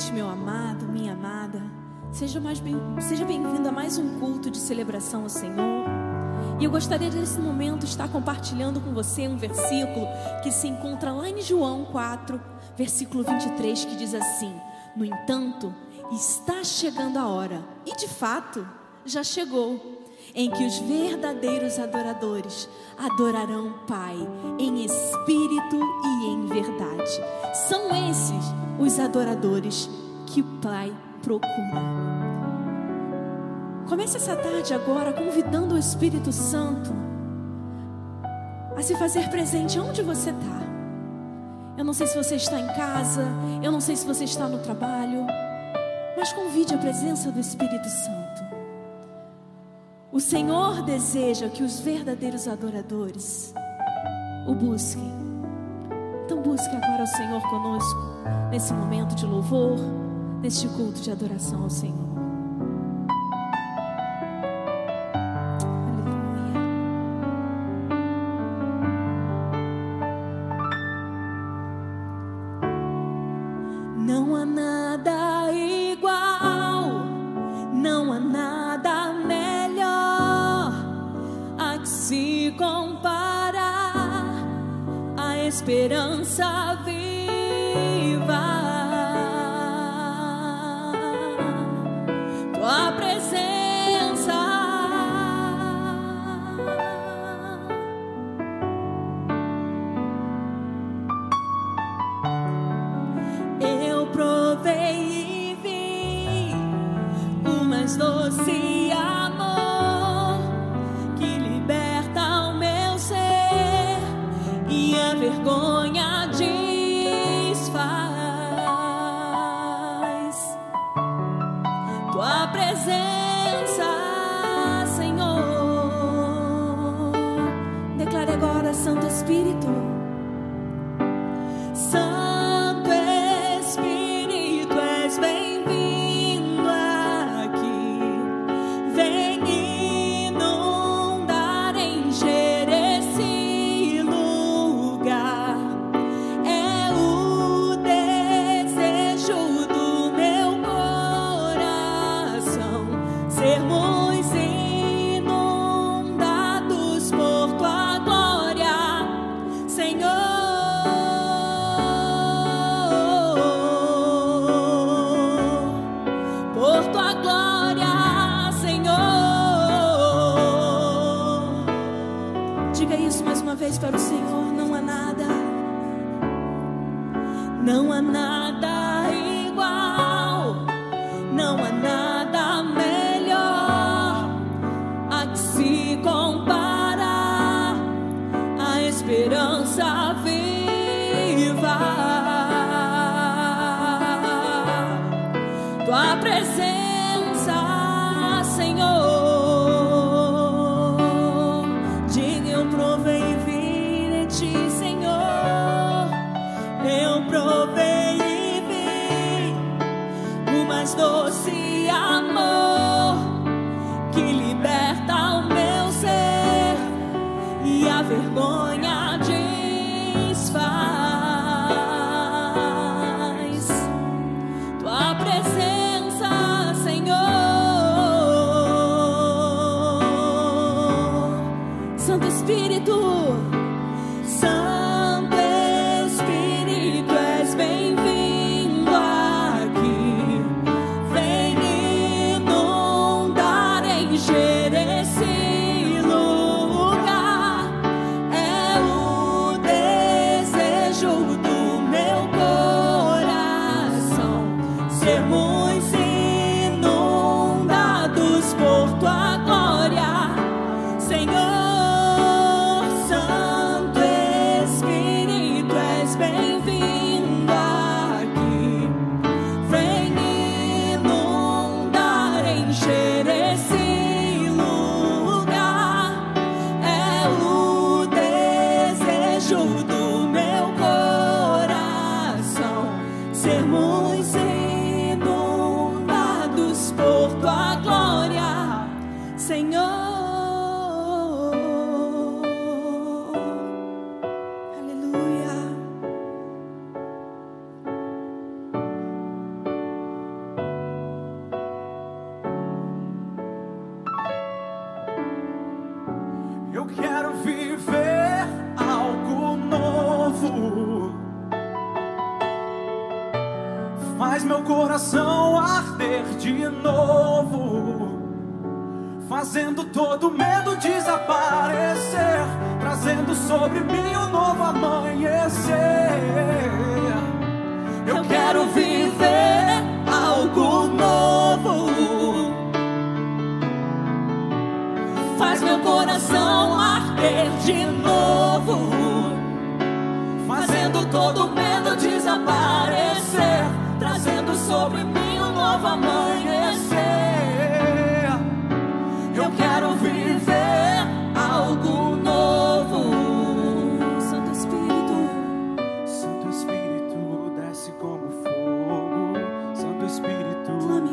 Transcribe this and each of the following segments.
noite, meu amado, minha amada. Seja, mais bem, seja bem-vindo a mais um culto de celebração ao Senhor. E eu gostaria nesse momento estar compartilhando com você um versículo que se encontra lá em João 4, versículo 23, que diz assim: No entanto, está chegando a hora, e de fato já chegou, em que os verdadeiros adoradores adorarão o Pai em espírito e em verdade. São esses os adoradores que o Pai procura. Comece essa tarde agora convidando o Espírito Santo a se fazer presente onde você está. Eu não sei se você está em casa, eu não sei se você está no trabalho, mas convide a presença do Espírito Santo. O Senhor deseja que os verdadeiros adoradores o busquem. Então busque agora o Senhor conosco nesse momento de louvor, neste culto de adoração ao Senhor. esperança vem.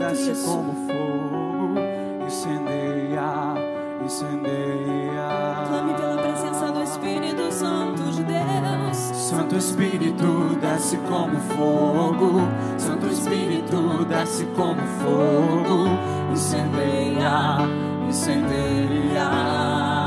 desce Isso. como fogo, incendeia, incendeia. Clame pela presença do Espírito Santo de Deus. Santo Espírito desce como fogo, Santo Espírito desce como fogo, incendeia, incendeia.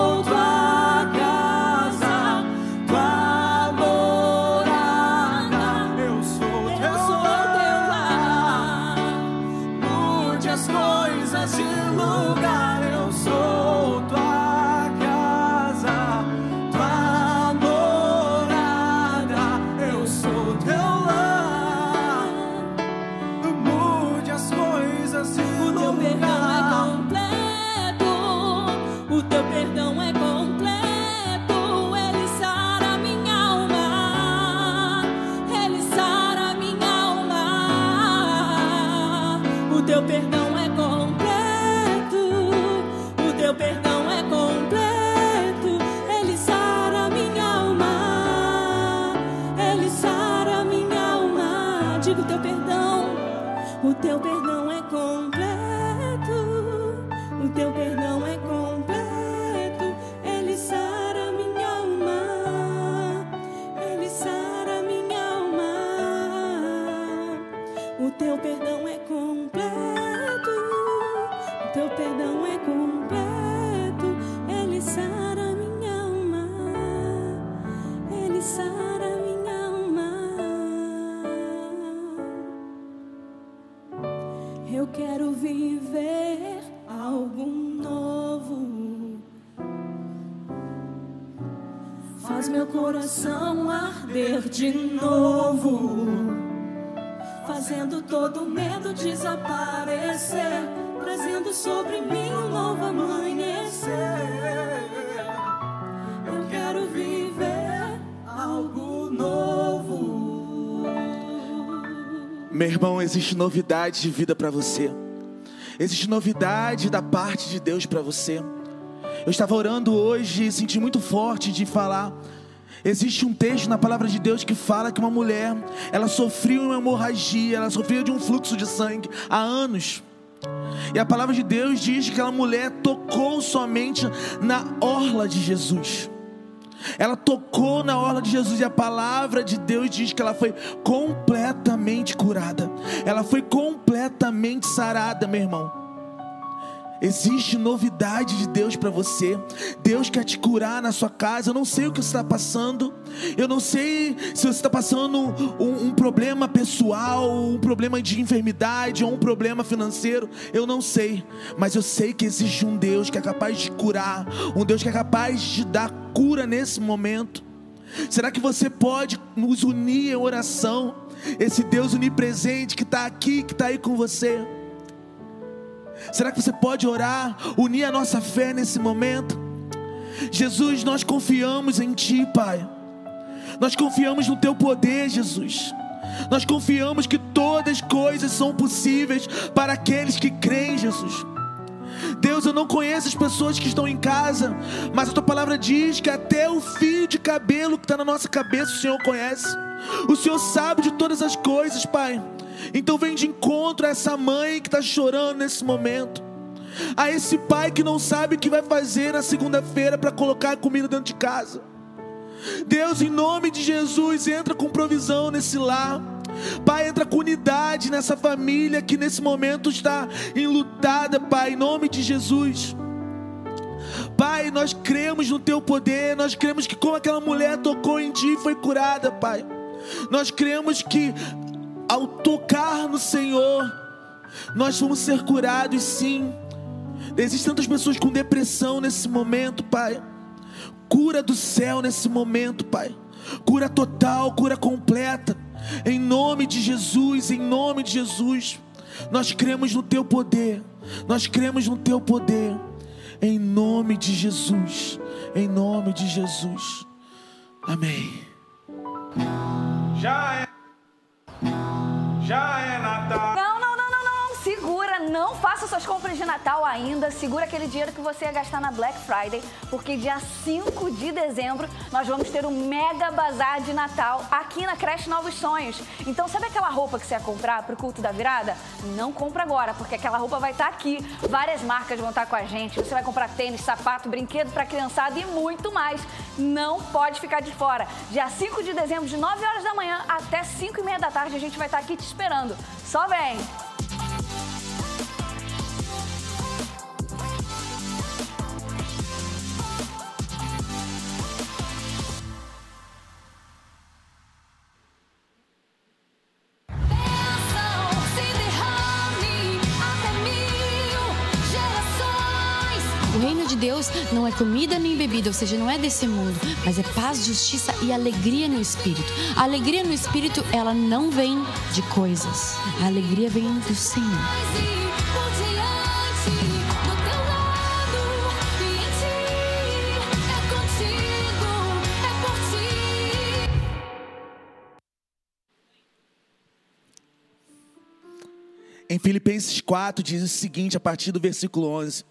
Meu irmão, existe novidade de vida para você. Existe novidade da parte de Deus para você. Eu estava orando hoje e senti muito forte de falar. Existe um texto na palavra de Deus que fala que uma mulher, ela sofreu uma hemorragia, ela sofreu de um fluxo de sangue há anos. E a palavra de Deus diz que aquela mulher tocou somente na orla de Jesus. Ela tocou na orla de Jesus e a palavra de Deus diz que ela foi completamente curada. Ela foi completamente sarada, meu irmão. Existe novidade de Deus para você. Deus quer te curar na sua casa. Eu não sei o que você está passando. Eu não sei se você está passando um, um, problema pessoal, um problema de enfermidade ou um problema financeiro. Eu não sei. Mas eu sei que existe um Deus que é capaz de curar. Um Deus que é capaz de dar cura nesse momento. Será que você pode nos unir em oração? Esse Deus onipresente que está aqui, que está aí com você. Será que você pode orar, unir a nossa fé nesse momento? Jesus, nós confiamos em Ti, Pai. Nós confiamos no Teu poder, Jesus. Nós confiamos que todas as coisas são possíveis para aqueles que creem, Jesus. Deus, eu não conheço as pessoas que estão em casa, mas a tua palavra diz que até o fio de cabelo que está na nossa cabeça o Senhor conhece. O Senhor sabe de todas as coisas, Pai. Então vem de encontro a essa mãe que está chorando nesse momento. A esse pai que não sabe o que vai fazer na segunda-feira para colocar a comida dentro de casa. Deus, em nome de Jesus, entra com provisão nesse lar. Pai, entra com unidade nessa família que nesse momento está enlutada, Pai, em nome de Jesus. Pai, nós cremos no Teu poder, nós cremos que como aquela mulher tocou em Ti foi curada, Pai. Nós cremos que ao tocar no Senhor, nós vamos ser curados sim. Existem tantas pessoas com depressão nesse momento, Pai. Cura do céu nesse momento, Pai. Cura total, cura completa. Em nome de Jesus, em nome de Jesus. Nós cremos no Teu poder. Nós cremos no Teu poder. Em nome de Jesus. Em nome de Jesus. Amém. Já é. Já é não faça suas compras de Natal ainda. Segura aquele dinheiro que você ia gastar na Black Friday, porque dia 5 de dezembro nós vamos ter um mega bazar de Natal aqui na Creche Novos Sonhos. Então, sabe aquela roupa que você ia comprar pro culto da virada? Não compra agora, porque aquela roupa vai estar tá aqui. Várias marcas vão estar tá com a gente. Você vai comprar tênis, sapato, brinquedo para criançada e muito mais. Não pode ficar de fora. Dia 5 de dezembro, de 9 horas da manhã até 5 e meia da tarde, a gente vai estar tá aqui te esperando. Só vem! Deus não é comida nem bebida, ou seja, não é desse mundo, mas é paz, justiça e alegria no espírito. A alegria no espírito, ela não vem de coisas. A alegria vem do Senhor. Em Filipenses 4 diz o seguinte, a partir do versículo 11: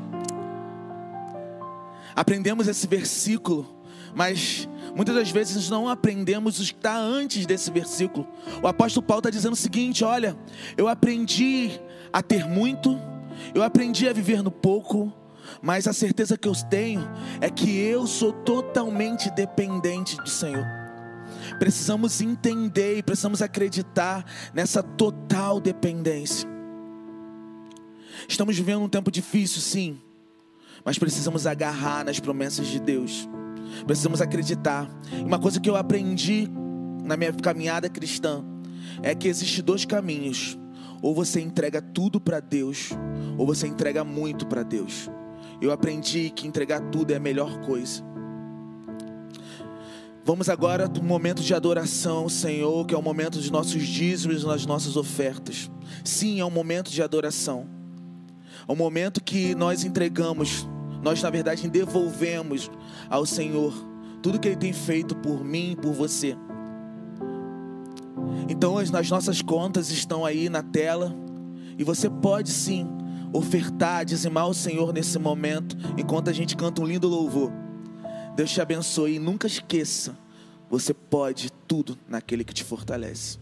aprendemos esse versículo, mas muitas das vezes não aprendemos o que está antes desse versículo. O apóstolo Paulo está dizendo o seguinte: olha, eu aprendi a ter muito, eu aprendi a viver no pouco, mas a certeza que eu tenho é que eu sou totalmente dependente do Senhor. Precisamos entender e precisamos acreditar nessa total dependência. Estamos vivendo um tempo difícil, sim mas precisamos agarrar nas promessas de Deus. Precisamos acreditar. Uma coisa que eu aprendi na minha caminhada cristã é que existem dois caminhos. Ou você entrega tudo para Deus, ou você entrega muito para Deus. eu aprendi que entregar tudo é a melhor coisa. Vamos agora para um momento de adoração, Senhor, que é o momento dos nossos dízimos, das nossas ofertas. Sim, é um momento de adoração. Um momento que nós entregamos, nós na verdade devolvemos ao Senhor tudo que Ele tem feito por mim e por você. Então as nossas contas estão aí na tela e você pode sim ofertar, dizimar ao Senhor nesse momento, enquanto a gente canta um lindo louvor. Deus te abençoe e nunca esqueça, você pode tudo naquele que te fortalece.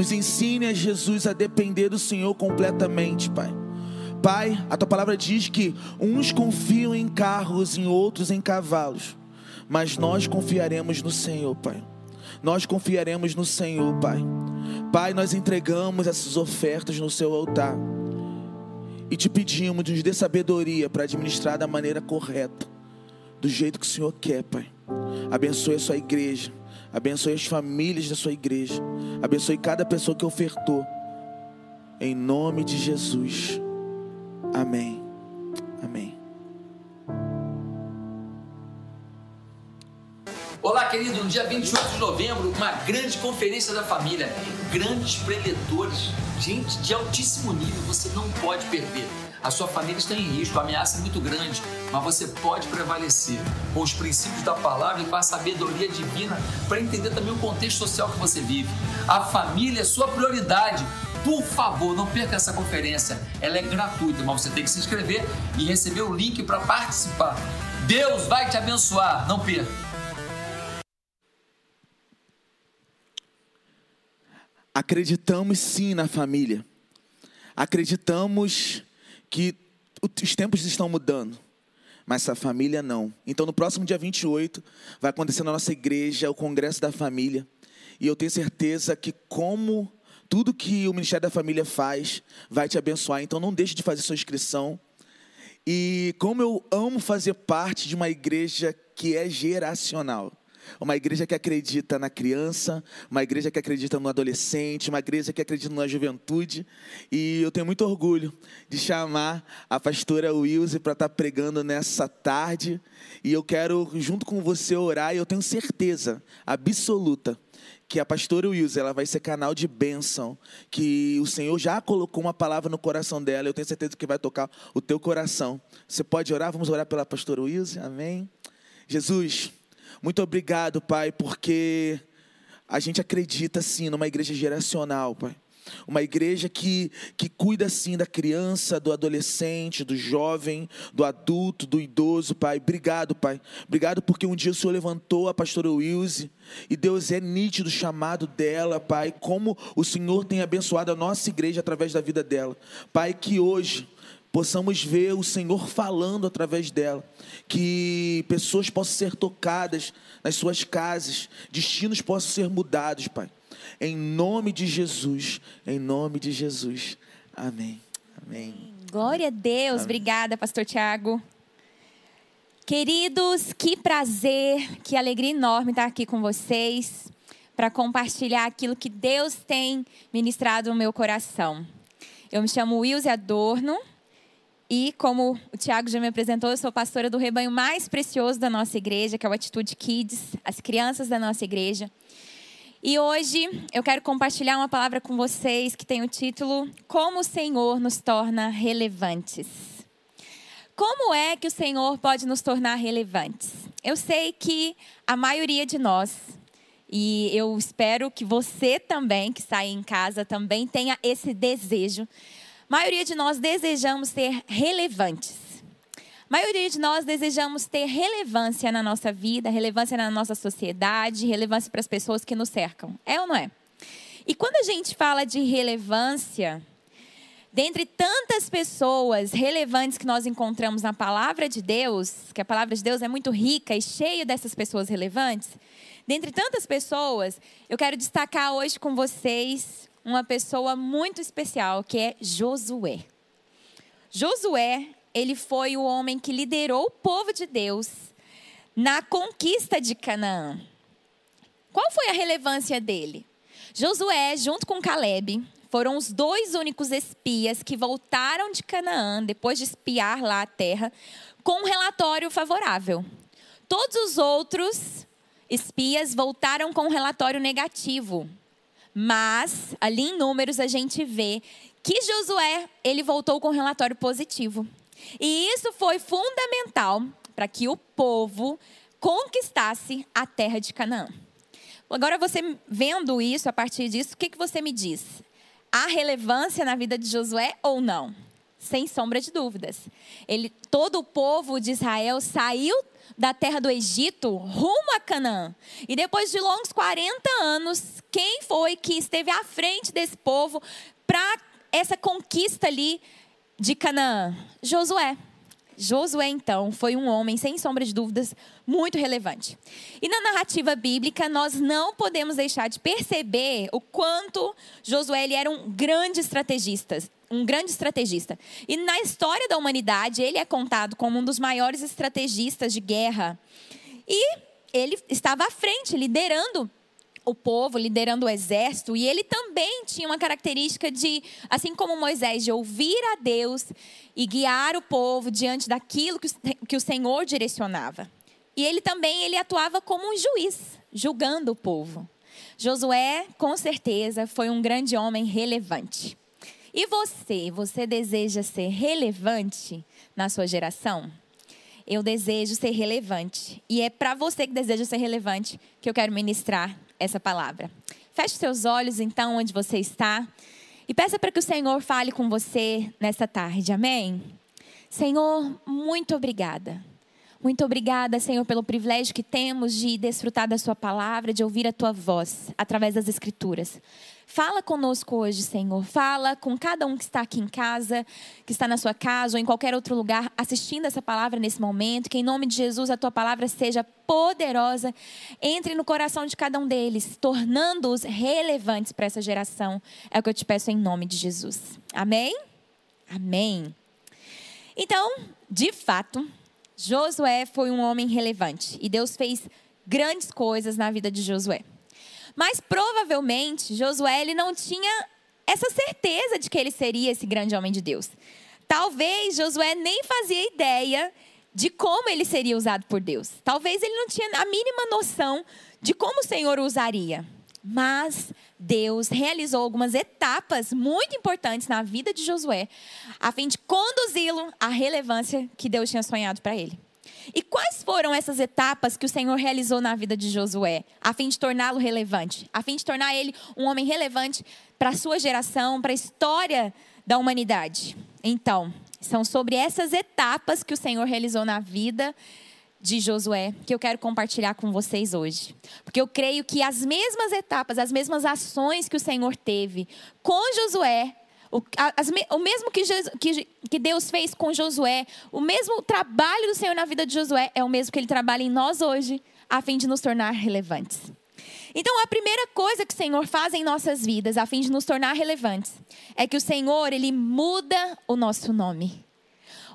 Nos ensine a Jesus a depender do Senhor completamente, Pai. Pai, a tua palavra diz que uns confiam em carros e outros em cavalos, mas nós confiaremos no Senhor, Pai. Nós confiaremos no Senhor, Pai. Pai, nós entregamos essas ofertas no seu altar e te pedimos, nos dê sabedoria para administrar da maneira correta, do jeito que o Senhor quer, Pai. Abençoe a sua igreja. Abençoe as famílias da sua igreja. Abençoe cada pessoa que ofertou. Em nome de Jesus. Amém. Amém. Olá, querido. No dia 28 de novembro, uma grande conferência da família. Grandes preletores, gente de altíssimo nível, você não pode perder a sua família está em risco, a ameaça é muito grande, mas você pode prevalecer com os princípios da palavra e com a sabedoria divina para entender também o contexto social que você vive. A família é sua prioridade. Por favor, não perca essa conferência. Ela é gratuita, mas você tem que se inscrever e receber o link para participar. Deus vai te abençoar, não perca. Acreditamos sim na família. Acreditamos que os tempos estão mudando, mas a família não. Então, no próximo dia 28, vai acontecer na nossa igreja o Congresso da Família. E eu tenho certeza que, como tudo que o Ministério da Família faz, vai te abençoar. Então, não deixe de fazer sua inscrição. E como eu amo fazer parte de uma igreja que é geracional. Uma igreja que acredita na criança, uma igreja que acredita no adolescente, uma igreja que acredita na juventude. E eu tenho muito orgulho de chamar a pastora Wilson para estar tá pregando nessa tarde. E eu quero, junto com você, orar. E eu tenho certeza absoluta que a pastora Wilson ela vai ser canal de bênção, que o Senhor já colocou uma palavra no coração dela. Eu tenho certeza que vai tocar o teu coração. Você pode orar? Vamos orar pela pastora Wilson? Amém. Jesus, muito obrigado, Pai, porque a gente acredita sim numa igreja geracional, Pai. Uma igreja que, que cuida sim da criança, do adolescente, do jovem, do adulto, do idoso, Pai. Obrigado, Pai. Obrigado porque um dia o Senhor levantou a pastora Wilze e Deus é nítido o chamado dela, Pai. Como o Senhor tem abençoado a nossa igreja através da vida dela. Pai, que hoje possamos ver o Senhor falando através dela, que pessoas possam ser tocadas nas suas casas, destinos possam ser mudados, Pai. Em nome de Jesus, em nome de Jesus. Amém. Amém. Glória a Deus. Amém. Obrigada, pastor Tiago. Queridos, que prazer, que alegria enorme estar aqui com vocês para compartilhar aquilo que Deus tem ministrado no meu coração. Eu me chamo Wilze Adorno e, como o Tiago já me apresentou, eu sou pastora do rebanho mais precioso da nossa igreja, que é o Atitude Kids, as crianças da nossa igreja. E hoje eu quero compartilhar uma palavra com vocês que tem o título Como o Senhor nos torna relevantes. Como é que o Senhor pode nos tornar relevantes? Eu sei que a maioria de nós, e eu espero que você também, que está aí em casa, também tenha esse desejo. Maioria de nós desejamos ser relevantes. A maioria de nós desejamos ter relevância na nossa vida, relevância na nossa sociedade, relevância para as pessoas que nos cercam. É ou não é? E quando a gente fala de relevância, dentre tantas pessoas relevantes que nós encontramos na palavra de Deus, que a palavra de Deus é muito rica e cheia dessas pessoas relevantes, dentre tantas pessoas, eu quero destacar hoje com vocês uma pessoa muito especial, que é Josué. Josué, ele foi o homem que liderou o povo de Deus na conquista de Canaã. Qual foi a relevância dele? Josué, junto com Caleb, foram os dois únicos espias que voltaram de Canaã, depois de espiar lá a terra, com um relatório favorável. Todos os outros espias voltaram com um relatório negativo. Mas, ali em números, a gente vê que Josué, ele voltou com um relatório positivo. E isso foi fundamental para que o povo conquistasse a terra de Canaã. Agora, você vendo isso, a partir disso, o que, que você me diz? Há relevância na vida de Josué ou não? Sem sombra de dúvidas. Ele, todo o povo de Israel saiu da terra do Egito rumo a Canaã. E depois de longos 40 anos, quem foi que esteve à frente desse povo para essa conquista ali de Canaã? Josué. Josué, então, foi um homem, sem sombra de dúvidas, muito relevante. E na narrativa bíblica, nós não podemos deixar de perceber o quanto Josué ele era um grande estrategista. Um grande estrategista. E na história da humanidade, ele é contado como um dos maiores estrategistas de guerra. E ele estava à frente, liderando o povo, liderando o exército, e ele também tinha uma característica de, assim como Moisés, de ouvir a Deus e guiar o povo diante daquilo que, o Senhor direcionava. E ele também ele atuava como um juiz, julgando o povo. Josué, com certeza, foi um grande homem relevante. E você, você deseja ser relevante na sua geração? Eu desejo ser relevante. E é para você que deseja ser relevante que eu quero ministrar essa palavra. Feche seus olhos, então, onde você está. E peça para que o Senhor fale com você nesta tarde. Amém? Senhor, muito obrigada. Muito obrigada, Senhor, pelo privilégio que temos de desfrutar da Sua palavra, de ouvir a Tua voz através das Escrituras. Fala conosco hoje, Senhor. Fala com cada um que está aqui em casa, que está na sua casa ou em qualquer outro lugar assistindo essa palavra nesse momento. Que em nome de Jesus a tua palavra seja poderosa, entre no coração de cada um deles, tornando-os relevantes para essa geração. É o que eu te peço em nome de Jesus. Amém? Amém. Então, de fato, Josué foi um homem relevante e Deus fez grandes coisas na vida de Josué. Mas provavelmente Josué ele não tinha essa certeza de que ele seria esse grande homem de Deus. Talvez Josué nem fazia ideia de como ele seria usado por Deus. Talvez ele não tinha a mínima noção de como o Senhor o usaria. Mas Deus realizou algumas etapas muito importantes na vida de Josué, a fim de conduzi-lo à relevância que Deus tinha sonhado para ele. E quais foram essas etapas que o Senhor realizou na vida de Josué, a fim de torná-lo relevante, a fim de tornar ele um homem relevante para a sua geração, para a história da humanidade? Então, são sobre essas etapas que o Senhor realizou na vida de Josué que eu quero compartilhar com vocês hoje. Porque eu creio que as mesmas etapas, as mesmas ações que o Senhor teve com Josué, O, as, o mesmo que, que, que Deus fez com Josué, o mesmo trabalho do Senhor na vida de Josué é o mesmo que Ele trabalha em nós hoje, a fim de nos tornar relevantes. Então, a primeira coisa que o Senhor faz em nossas vidas, a fim de nos tornar relevantes, é que o Senhor, Ele muda o nosso nome.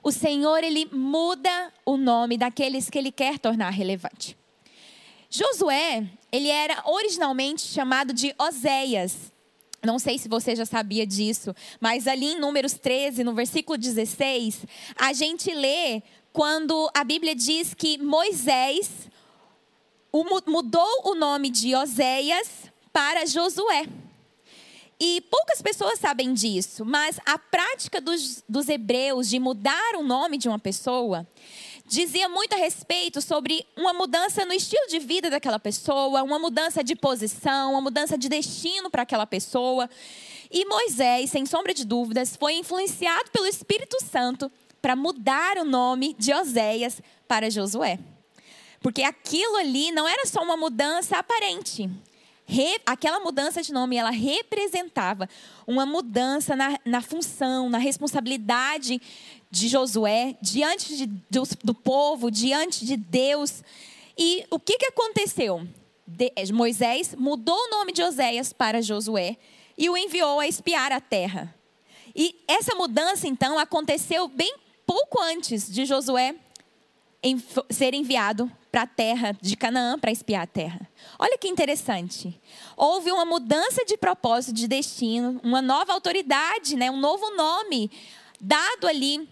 O Senhor, Ele muda o nome daqueles que Ele quer tornar relevante. Josué, ele era originalmente chamado de Oséias. Não sei se você já sabia disso, mas ali em Números 13, no versículo 16, a gente lê quando a Bíblia diz que Moisés mudou o nome de Oséias para Josué. E poucas pessoas sabem disso, mas a prática dos, dos hebreus de mudar o nome de uma pessoa dizia muito a respeito sobre uma mudança no estilo de vida daquela pessoa, uma mudança de posição, uma mudança de destino para aquela pessoa. E Moisés, sem sombra de dúvidas, foi influenciado pelo Espírito Santo para mudar o nome de Oséias para Josué. Porque aquilo ali não era só uma mudança aparente. Re, aquela mudança de nome, ela representava uma mudança na, na função, na responsabilidade de Josué, diante de, do, do, povo, diante de Deus. E o que, que aconteceu? De, Moisés mudou o nome de Oséias para Josué e o enviou a espiar a terra. E essa mudança, então, aconteceu bem pouco antes de Josué em, ser enviado para a terra de Canaã para espiar a terra. Olha que interessante. Houve uma mudança de propósito, de destino, uma nova autoridade, né, um novo nome dado ali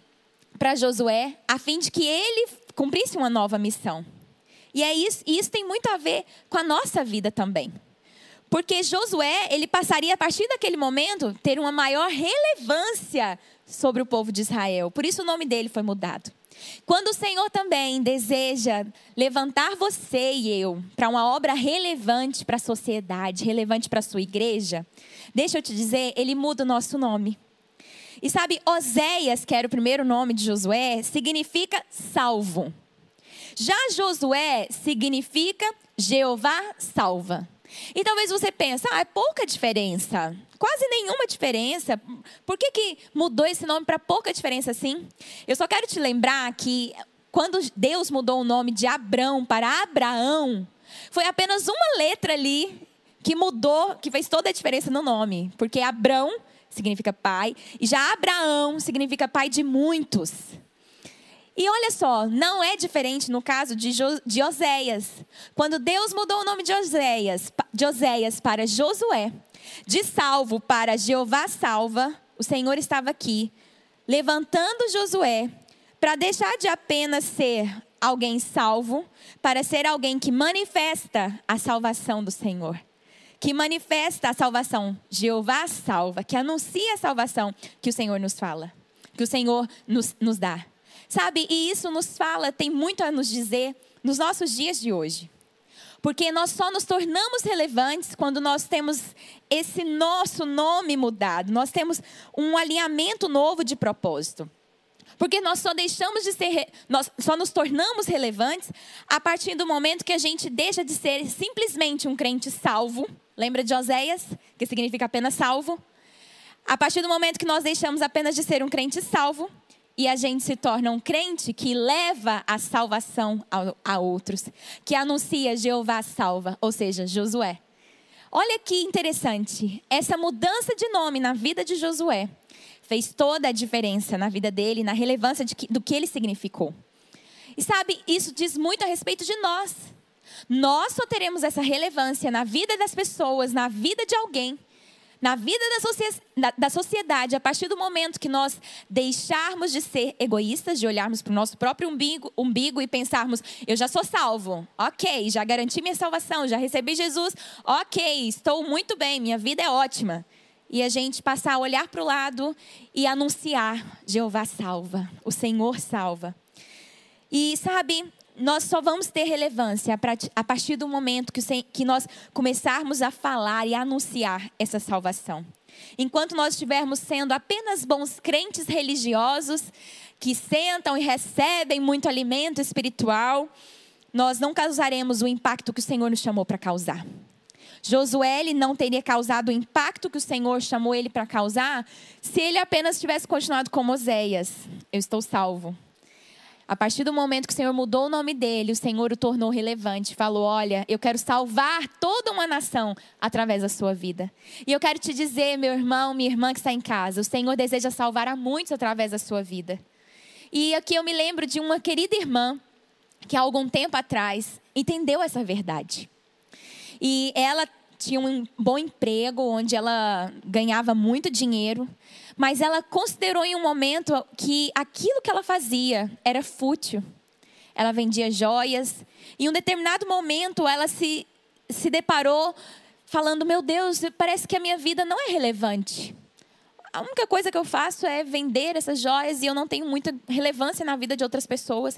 para Josué, a fim de que ele cumprisse uma nova missão. E é isso, e isso tem muito a ver com a nossa vida também. Porque Josué, ele passaria a partir daquele momento ter uma maior relevância sobre o povo de Israel. Por isso o nome dele foi mudado. Quando o Senhor também deseja levantar você e eu para uma obra relevante para a sociedade, relevante para a sua igreja, deixa eu te dizer, ele muda o nosso nome. E sabe, Oséias, que era o primeiro nome de Josué, significa salvo. Já Josué significa Jeová salva. E talvez você pense, ah, é pouca diferença. Quase nenhuma diferença. Por que, que mudou esse nome para pouca diferença assim? Eu só quero te lembrar que quando Deus mudou o nome de Abrão para Abraão, foi apenas uma letra ali que mudou, que fez toda a diferença no nome. Porque Abrão significa pai, e já Abraão significa pai de muitos. E olha só, não é diferente no caso de, jo, de Oséias. Quando Deus mudou o nome de Oséias, de Oséias para Josué, de salvo para Jeová salva, o Senhor estava aqui, levantando Josué para deixar de apenas ser alguém salvo, para ser alguém que manifesta a salvação do Senhor. Que manifesta a salvação, Jeová salva, que anuncia a salvação que o Senhor nos fala, que o Senhor nos, nos dá. Sabe, e isso nos fala, tem muito a nos dizer nos nossos dias de hoje. Porque nós só nos tornamos relevantes quando nós temos esse nosso nome mudado, nós temos um alinhamento novo de propósito. Porque nós só deixamos de ser, nós só nos tornamos relevantes a partir do momento que a gente deixa de ser simplesmente um crente salvo. Lembra de Oséias, que significa apenas salvo? A partir do momento que nós deixamos apenas de ser um crente salvo e a gente se torna um crente que leva a salvação a, outros, que anuncia Jeová salva, ou seja, Josué. Olha que interessante, essa mudança de nome na vida de Josué fez toda a diferença na vida dele, na relevância que, do que ele significou. E sabe, isso diz muito a respeito de nós. Nós só teremos essa relevância na vida das pessoas, na vida de alguém, na vida da, da sociedade, a partir do momento que nós deixarmos de ser egoístas, de olharmos para o nosso próprio umbigo, umbigo e pensarmos: eu já sou salvo, ok, já garanti minha salvação, já recebi Jesus, ok, estou muito bem, minha vida é ótima. E a gente passar a olhar para o lado e anunciar: Jeová salva, o Senhor salva. E sabe, nós só vamos ter relevância a partir do momento que nós começarmos a falar e a anunciar essa salvação. Enquanto nós estivermos sendo apenas bons crentes religiosos, que sentam e recebem muito alimento espiritual, nós não causaremos o impacto que o Senhor nos chamou para causar. Josué não teria causado o impacto que o Senhor chamou ele para causar se ele apenas tivesse continuado como Oséias. Eu estou salvo. A partir do momento que o Senhor mudou o nome dele, o Senhor o tornou relevante. Falou: Olha, eu quero salvar toda uma nação através da sua vida. E eu quero te dizer, meu irmão, minha irmã que está em casa, o Senhor deseja salvar a muitos através da sua vida. E aqui eu me lembro de uma querida irmã que há algum tempo atrás entendeu essa verdade. E ela tinha um bom emprego, onde ela ganhava muito dinheiro, mas ela considerou em um momento que aquilo que ela fazia era fútil. Ela vendia joias, e em um determinado momento ela se, se deparou falando: Meu Deus, parece que a minha vida não é relevante. A única coisa que eu faço é vender essas joias e eu não tenho muita relevância na vida de outras pessoas.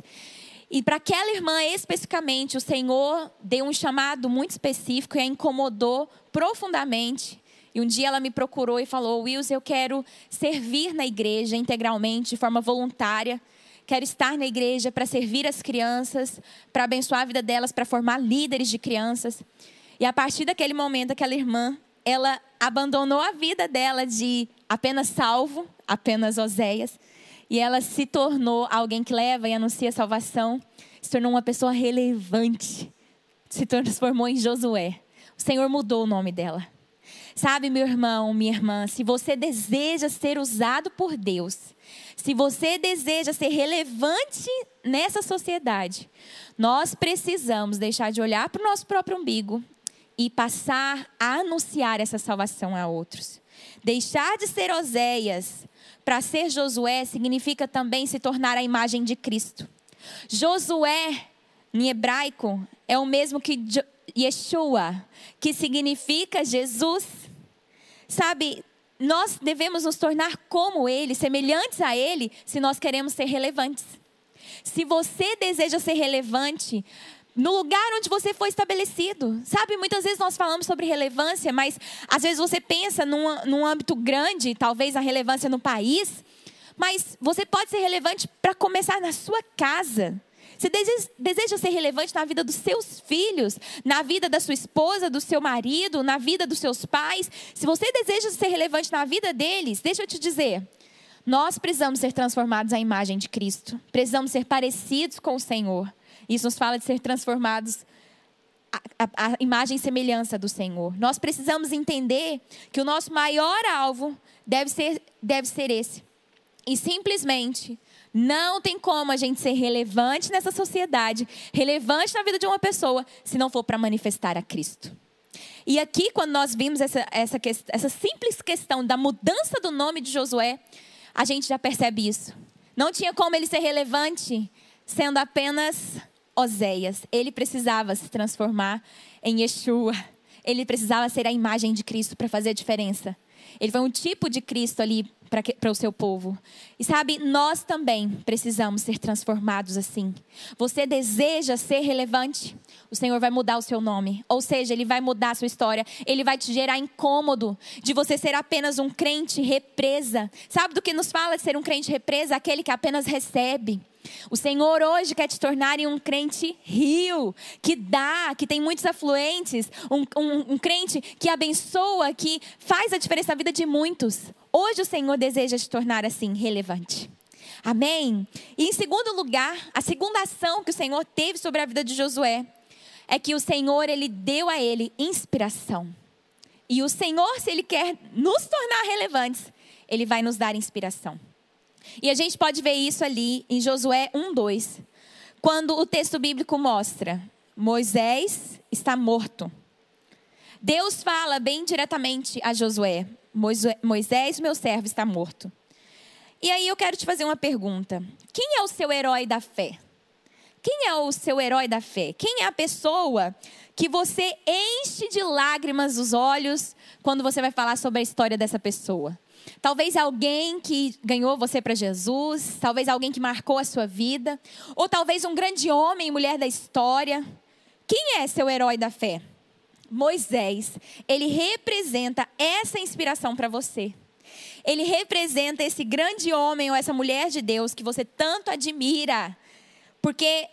E para aquela irmã especificamente, o Senhor deu um chamado muito específico e a incomodou profundamente. E um dia ela me procurou e falou: Wills, eu quero servir na igreja integralmente, de forma voluntária. Quero estar na igreja para servir as crianças, para abençoar a vida delas, para formar líderes de crianças. E a partir daquele momento, aquela irmã, ela abandonou a vida dela de apenas salvo, apenas Oséias, e ela se tornou alguém que leva e anuncia salvação, se tornou uma pessoa relevante, se transformou em Josué. O Senhor mudou o nome dela. Sabe, meu irmão, minha irmã, se você deseja ser usado por Deus, se você deseja ser relevante nessa sociedade, nós precisamos deixar de olhar para o nosso próprio umbigo e passar a anunciar essa salvação a outros. Deixar de ser Oséias para ser Josué significa também se tornar a imagem de Cristo. Josué, em hebraico, é o mesmo que Yeshua, que significa Jesus. Sabe, nós devemos nos tornar como Ele, semelhantes a Ele, se nós queremos ser relevantes. Se você deseja ser relevante, no lugar onde você foi estabelecido. Sabe, muitas vezes nós falamos sobre relevância, mas às vezes você pensa num, num âmbito grande, talvez a relevância no país, mas você pode ser relevante para começar na sua casa. Você deseja, ser relevante na vida dos seus filhos, na vida da sua esposa, do seu marido, na vida dos seus pais. Se você deseja ser relevante na vida deles, deixa eu te dizer, nós precisamos ser transformados à imagem de Cristo. Precisamos ser parecidos com o Senhor. Isso nos fala de ser transformados à, imagem e semelhança do Senhor. Nós precisamos entender que o nosso maior alvo deve ser, deve ser esse. E simplesmente não tem como a gente ser relevante nessa sociedade, relevante na vida de uma pessoa, se não for para manifestar a Cristo. E aqui, quando nós vimos essa, essa, essa simples questão da mudança do nome de Josué, a gente já percebe isso. Não tinha como ele ser relevante sendo apenas Oséias. Ele precisava se transformar em Yeshua. Ele precisava ser a imagem de Cristo para fazer a diferença. Ele foi um tipo de Cristo ali para o seu povo. E sabe, nós também precisamos ser transformados assim. Você deseja ser relevante? O Senhor vai mudar o seu nome. Ou seja, Ele vai mudar a sua história. Ele vai te gerar incômodo de você ser apenas um crente represa. Sabe do que nos fala de ser um crente represa? Aquele que apenas recebe. O Senhor hoje quer te tornar em um crente rio, que dá, que tem muitos afluentes, um, um, um, crente que abençoa, que faz a diferença na vida de muitos. Hoje o Senhor deseja te tornar assim, relevante. Amém? E em segundo lugar, a segunda ação que o Senhor teve sobre a vida de Josué é que o Senhor ele deu a ele inspiração. E o Senhor, se ele quer nos tornar relevantes, ele vai nos dar inspiração. E a gente pode ver isso ali em Josué 1:2, quando o texto bíblico mostra Moisés está morto. Deus fala bem diretamente a Josué: Moisés, meu servo, está morto. E aí eu quero te fazer uma pergunta: quem é o seu herói da fé? Quem é o seu herói da fé? Quem é a pessoa que você enche de lágrimas os olhos quando você vai falar sobre a história dessa pessoa? Talvez alguém que ganhou você para Jesus, talvez alguém que marcou a sua vida, ou talvez um grande homem e mulher da história. Quem é seu herói da fé? Moisés. Ele representa essa inspiração para você. Ele representa esse grande homem ou essa mulher de Deus que você tanto admira, porque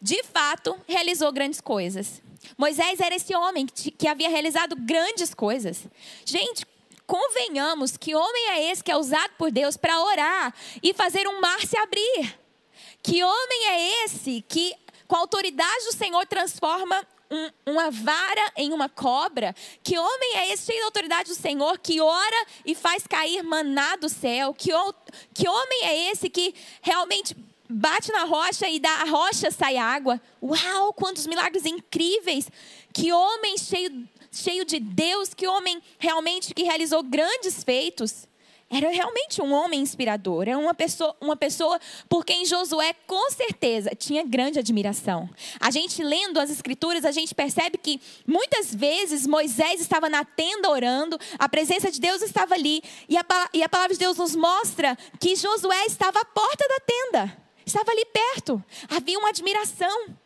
de fato realizou grandes coisas. Moisés era esse homem que, que havia realizado grandes coisas. Gente, convenhamos que homem é esse que é usado por Deus para orar e fazer um mar se abrir. Que homem é esse que, com a autoridade do Senhor, transforma um, uma vara em uma cobra? Que homem é esse, cheio da autoridade do Senhor, que ora e faz cair maná do céu? Que, que homem é esse que realmente bate na rocha e da rocha sai água? Uau, quantos milagres incríveis! Que homem cheio cheio de Deus, que homem realmente que realizou grandes feitos. Era realmente um homem inspirador, era uma pessoa, uma pessoa por quem Josué com certeza tinha grande admiração. A gente lendo as escrituras, a gente percebe que muitas vezes Moisés estava na tenda orando, a presença de Deus estava ali, e a, e a palavra de Deus nos mostra que Josué estava à porta da tenda, estava ali perto, havia uma admiração.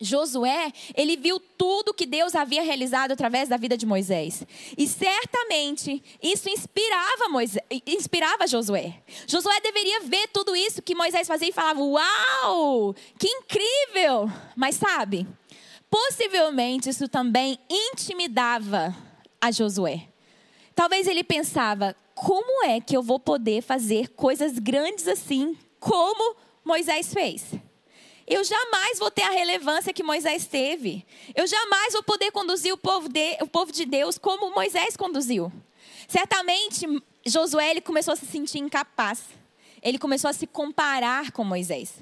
Josué, ele viu tudo que Deus havia realizado através da vida de Moisés. E certamente isso inspirava Moisés, inspirava Josué. Josué deveria ver tudo isso que Moisés fazia e falava: "Uau! Que incrível!" Mas sabe? Possivelmente isso também intimidava a Josué. Talvez ele pensava: "Como é que eu vou poder fazer coisas grandes assim como Moisés fez?" Eu jamais vou ter a relevância que Moisés teve. Eu jamais vou poder conduzir o povo de, o povo de Deus como Moisés conduziu. Certamente, Josué ele começou a se sentir incapaz. Ele começou a se comparar com Moisés.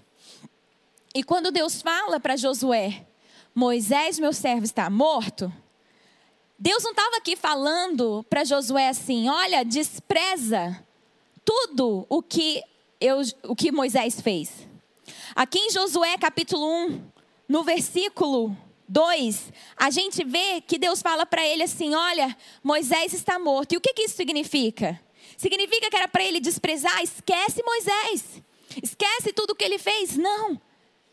E quando Deus fala para Josué, Moisés, meu servo, está morto. Deus não estava aqui falando para Josué assim: olha, despreza tudo o que, eu, o que Moisés fez. Aqui em Josué capítulo 1, no versículo 2, a gente vê que Deus fala para ele assim: Olha, Moisés está morto. E o que, que isso significa? Significa que era para ele desprezar? Esquece Moisés. Esquece tudo o que ele fez? Não.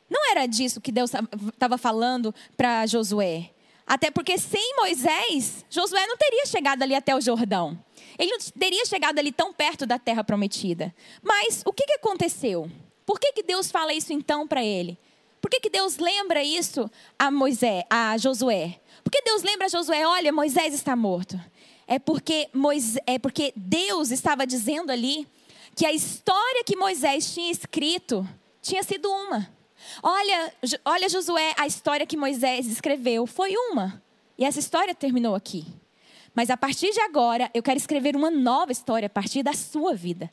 Não era disso que Deus estava falando para Josué. Até porque sem Moisés, Josué não teria chegado ali até o Jordão. Ele não teria chegado ali tão perto da terra prometida. Mas o que, que aconteceu? Por que, que Deus fala isso então para ele? Por que, que Deus lembra isso a Moisés, a Josué? Por que Deus lembra a Josué, olha, Moisés está morto? É porque, Moisés, é porque Deus estava dizendo ali que a história que Moisés tinha escrito tinha sido uma. Olha, olha Josué, a história que Moisés escreveu foi uma. E essa história terminou aqui. Mas a partir de agora, eu quero escrever uma nova história a partir da sua vida.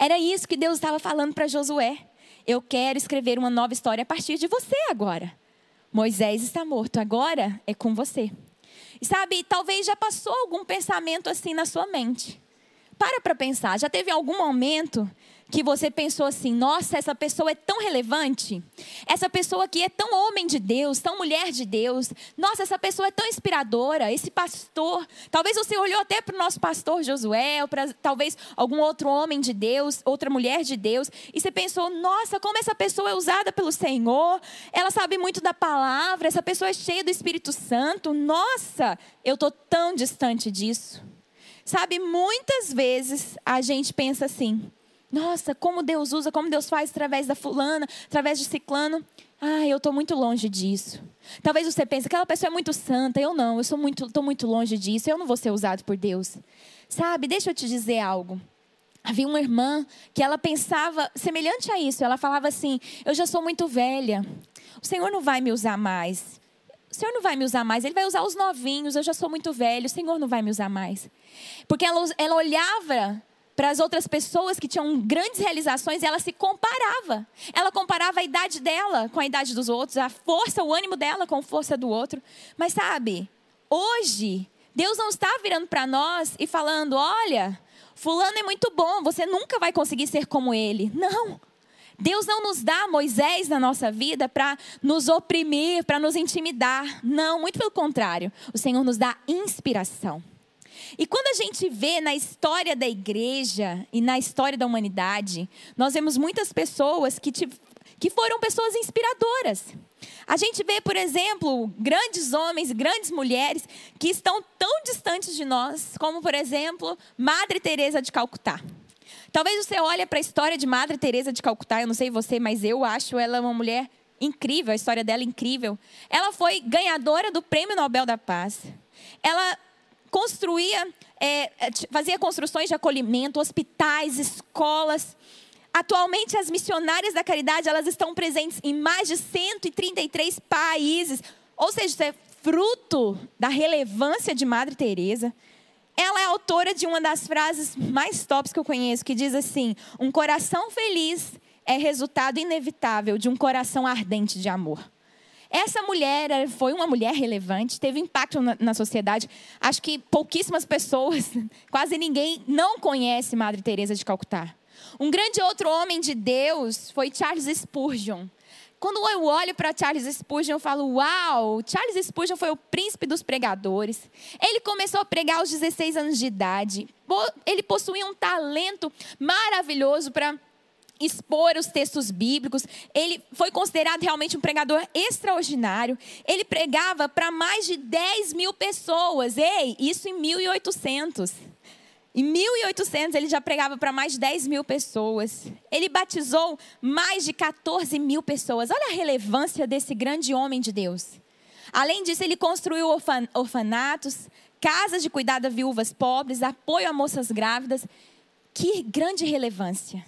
Era isso que Deus estava falando para Josué. Eu quero escrever uma nova história a partir de você agora. Moisés está morto, agora é com você. E sabe, talvez já passou algum pensamento assim na sua mente. Para para pensar, já teve algum momento que você pensou assim: nossa, essa pessoa é tão relevante, essa pessoa aqui é tão homem de Deus, tão mulher de Deus, nossa, essa pessoa é tão inspiradora, esse pastor. Talvez você olhou até para o nosso pastor Josué, ou para talvez algum outro homem de Deus, outra mulher de Deus, e você pensou: nossa, como essa pessoa é usada pelo Senhor, ela sabe muito da palavra, essa pessoa é cheia do Espírito Santo, nossa, eu estou tão distante disso. Sabe, muitas vezes a gente pensa assim: nossa, como Deus usa, como Deus faz através da fulana, através de ciclano. Ah, eu estou muito longe disso. Talvez você pense, aquela pessoa é muito santa, eu não, eu estou muito, muito longe disso, eu não vou ser usado por Deus. Sabe, deixa eu te dizer algo. Havia uma irmã que ela pensava semelhante a isso. Ela falava assim: Eu já sou muito velha. O Senhor não vai me usar mais. O Senhor não vai me usar mais. Ele vai usar os novinhos. Eu já sou muito velho. O Senhor não vai me usar mais. Porque ela, ela olhava para as outras pessoas que tinham grandes realizações ela se comparava. Ela comparava a idade dela com a idade dos outros, a força, o ânimo dela com a força do outro. Mas sabe, hoje, Deus não está virando para nós e falando: olha, Fulano é muito bom, você nunca vai conseguir ser como ele. Não. Deus não nos dá Moisés na nossa vida para nos oprimir, para nos intimidar. Não, muito pelo contrário. O Senhor nos dá inspiração. E quando a gente vê na história da igreja e na história da humanidade, nós vemos muitas pessoas que, que foram pessoas inspiradoras. A gente vê, por exemplo, grandes homens, grandes mulheres que estão tão distantes de nós, como por exemplo, Madre Teresa de Calcutá. Talvez você olhe para a história de Madre Teresa de Calcutá, eu não sei você, mas eu acho ela uma mulher incrível, a história dela é incrível. Ela foi ganhadora do Prêmio Nobel da Paz. Ela construía, é, fazia construções de acolhimento, hospitais, escolas. Atualmente, as missionárias da caridade elas estão presentes em mais de 133 países. Ou seja, isso é fruto da relevância de Madre Teresa. Ela é autora de uma das frases mais tops que eu conheço, que diz assim: "Um coração feliz é resultado inevitável de um coração ardente de amor". Essa mulher foi uma mulher relevante, teve impacto na, na, sociedade. Acho que pouquíssimas pessoas, quase ninguém, não conhece Madre Teresa de Calcutá. Um grande outro homem de Deus foi Charles Spurgeon. Quando eu olho para Charles Spurgeon, eu falo: Uau! Charles Spurgeon foi o príncipe dos pregadores. Ele começou a pregar aos 16 anos de idade. Ele possuía um talento maravilhoso para expor os textos bíblicos. Ele foi considerado realmente um pregador extraordinário. Ele pregava para mais de 10 mil pessoas. Ei, isso em 1800. Em 1800, ele já pregava para mais de 10 mil pessoas. Ele batizou mais de 14 mil pessoas. Olha a relevância desse grande homem de Deus. Além disso, ele construiu orfan orfanatos, casas de cuidado a viúvas pobres, apoio a moças grávidas. Que grande relevância.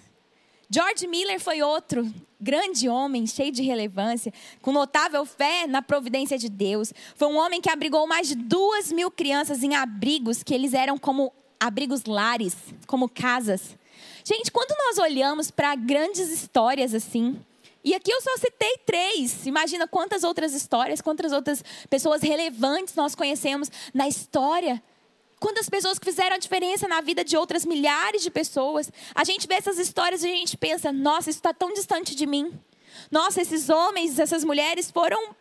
George Miller foi outro grande homem, cheio de relevância, com notável fé na providência de Deus. Foi um homem que abrigou mais de duas mil crianças em abrigos que eles eram como abrigos lares, como casas. Gente, quando nós olhamos para grandes histórias assim, e aqui eu só citei três. Imagina quantas outras histórias, quantas outras pessoas relevantes nós conhecemos na história. Quantas pessoas que fizeram a diferença na vida de outras milhares de pessoas. A gente vê essas histórias e a gente pensa: nossa, isso está tão distante de mim. Nossa, esses homens, essas mulheres foram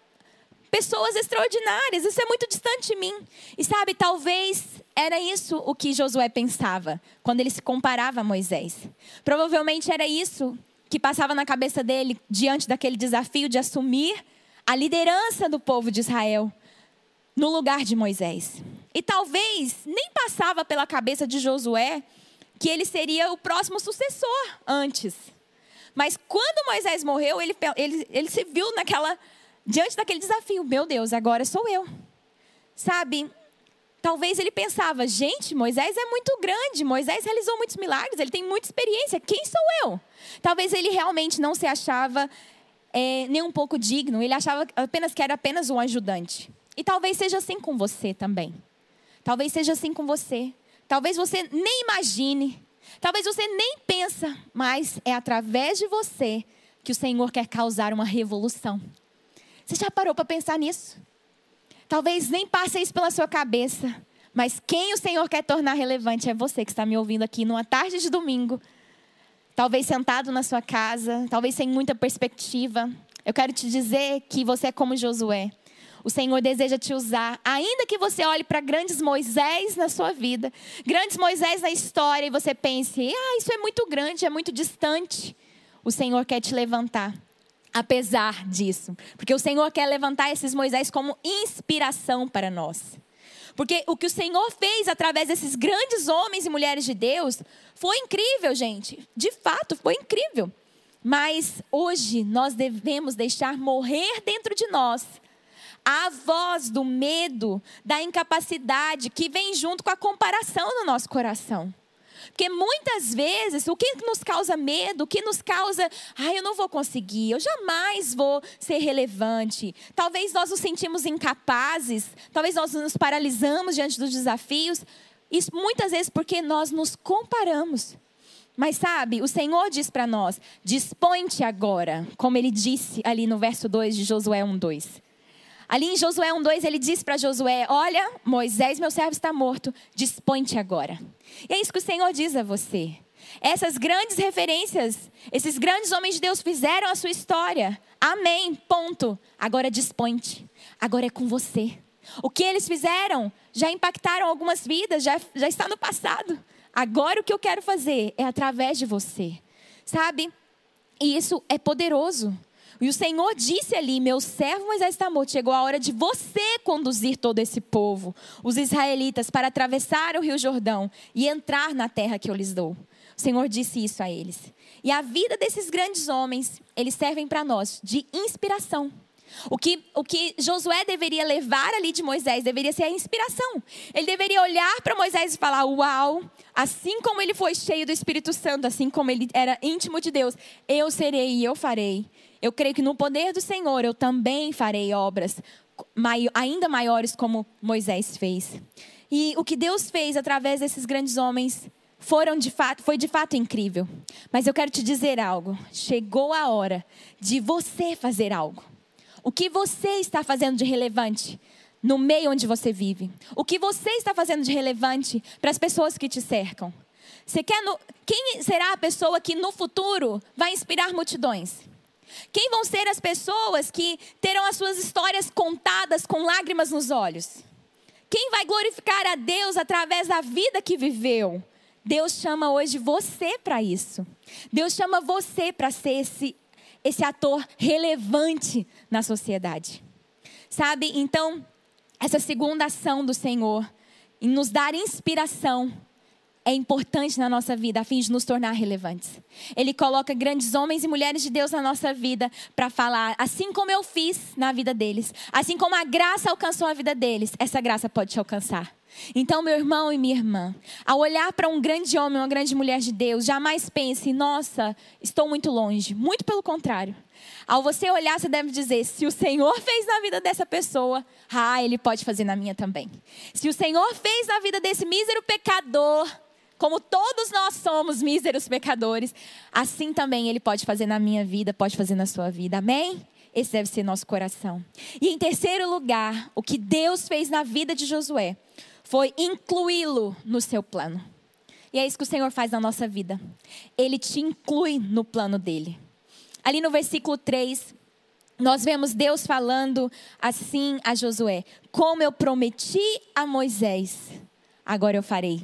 pessoas extraordinárias. Isso é muito distante de mim. E sabe, talvez era isso o que Josué pensava quando ele se comparava a Moisés. Provavelmente era isso que passava na cabeça dele diante daquele desafio de assumir a liderança do povo de Israel no lugar de Moisés. E talvez nem passava pela cabeça de Josué que ele seria o próximo sucessor antes. Mas quando Moisés morreu, ele, ele, ele se viu naquela diante daquele desafio, meu Deus, agora sou eu. Sabe? Talvez ele pensava, gente, Moisés é muito grande, Moisés realizou muitos milagres, ele tem muita experiência, quem sou eu? Talvez ele realmente não se achava é, nem um pouco digno, ele achava apenas que era apenas um ajudante. E talvez seja assim com você também. Talvez seja assim com você. Talvez você nem imagine, talvez você nem pensa, mas é através de você que o Senhor quer causar uma revolução. Você já parou para pensar nisso? Talvez nem passe isso pela sua cabeça, mas quem o Senhor quer tornar relevante é você que está me ouvindo aqui numa tarde de domingo. Talvez sentado na sua casa, talvez sem muita perspectiva. Eu quero te dizer que você é como Josué. O Senhor deseja te usar, ainda que você olhe para grandes Moisés na sua vida, grandes Moisés na história, e você pense: ah, isso é muito grande, é muito distante. O Senhor quer te levantar apesar disso. Porque o Senhor quer levantar esses Moisés como inspiração para nós. Porque o que o Senhor fez através desses grandes homens e mulheres de Deus foi incrível, gente. De fato, foi incrível. Mas hoje nós devemos deixar morrer dentro de nós a voz do medo, da incapacidade que vem junto com a comparação no nosso coração. Porque muitas vezes o que nos causa medo, o que nos causa, ai, eu não vou conseguir, eu jamais vou ser relevante. Talvez nós nos sentimos incapazes, talvez nós nos paralisamos diante dos desafios. Isso muitas vezes porque nós nos comparamos. Mas sabe, o Senhor diz para nós: dispõe-te agora, como ele disse ali no verso 2 de Josué 1:2. Ali em Josué 1:2 ele diz para Josué: "Olha, Moisés, meu servo está morto, dispõe-te agora". E é isso que o Senhor diz a você. Essas grandes referências, esses grandes homens de Deus fizeram a sua história. Amém. Ponto. Agora dispõe-te. Agora é com você. O que eles fizeram já impactaram algumas vidas, já, já está no passado. Agora o que eu quero fazer é através de você. Sabe? E isso é poderoso. E o Senhor disse ali: Meu servo Moisés está morto. Chegou a hora de você conduzir todo esse povo, os israelitas, para atravessar o rio Jordão e entrar na terra que eu lhes dou. O Senhor disse isso a eles. E a vida desses grandes homens, eles servem para nós de inspiração. O que, o que Josué deveria levar ali de Moisés deveria ser a inspiração. Ele deveria olhar para Moisés e falar: Uau, assim como ele foi cheio do Espírito Santo, assim como ele era íntimo de Deus, eu serei e eu farei. Eu creio que no poder do Senhor eu também farei obras ainda maiores como Moisés fez. E o que Deus fez através desses grandes homens foram de fato, foi de fato incrível. Mas eu quero te dizer algo. Chegou a hora de você fazer algo. O que você está fazendo de relevante no meio onde você vive? O que você está fazendo de relevante para as pessoas que te cercam? Você quer no... Quem será a pessoa que no futuro vai inspirar multidões? Quem vão ser as pessoas que terão as suas histórias contadas com lágrimas nos olhos? Quem vai glorificar a Deus através da vida que viveu? Deus chama hoje você para isso. Deus chama você para ser esse esse ator relevante na sociedade. Sabe? Então, essa segunda ação do Senhor em nos dar inspiração é importante na nossa vida a fim de nos tornar relevantes. Ele coloca grandes homens e mulheres de Deus na nossa vida para falar, assim como eu fiz na vida deles, assim como a graça alcançou a vida deles, essa graça pode te alcançar. Então, meu irmão e minha irmã, ao olhar para um grande homem, uma grande mulher de Deus, jamais pense, nossa, estou muito longe. Muito pelo contrário. Ao você olhar, você deve dizer: se o Senhor fez na vida dessa pessoa, ah, Ele pode fazer na minha também. Se o Senhor fez na vida desse mísero pecador, como todos nós somos míseros pecadores, assim também Ele pode fazer na minha vida, pode fazer na sua vida. Amém? Esse deve ser nosso coração. E em terceiro lugar, o que Deus fez na vida de Josué foi incluí-lo no seu plano. E é isso que o Senhor faz na nossa vida. Ele te inclui no plano dele. Ali no versículo 3, nós vemos Deus falando assim a Josué: Como eu prometi a Moisés, agora eu farei.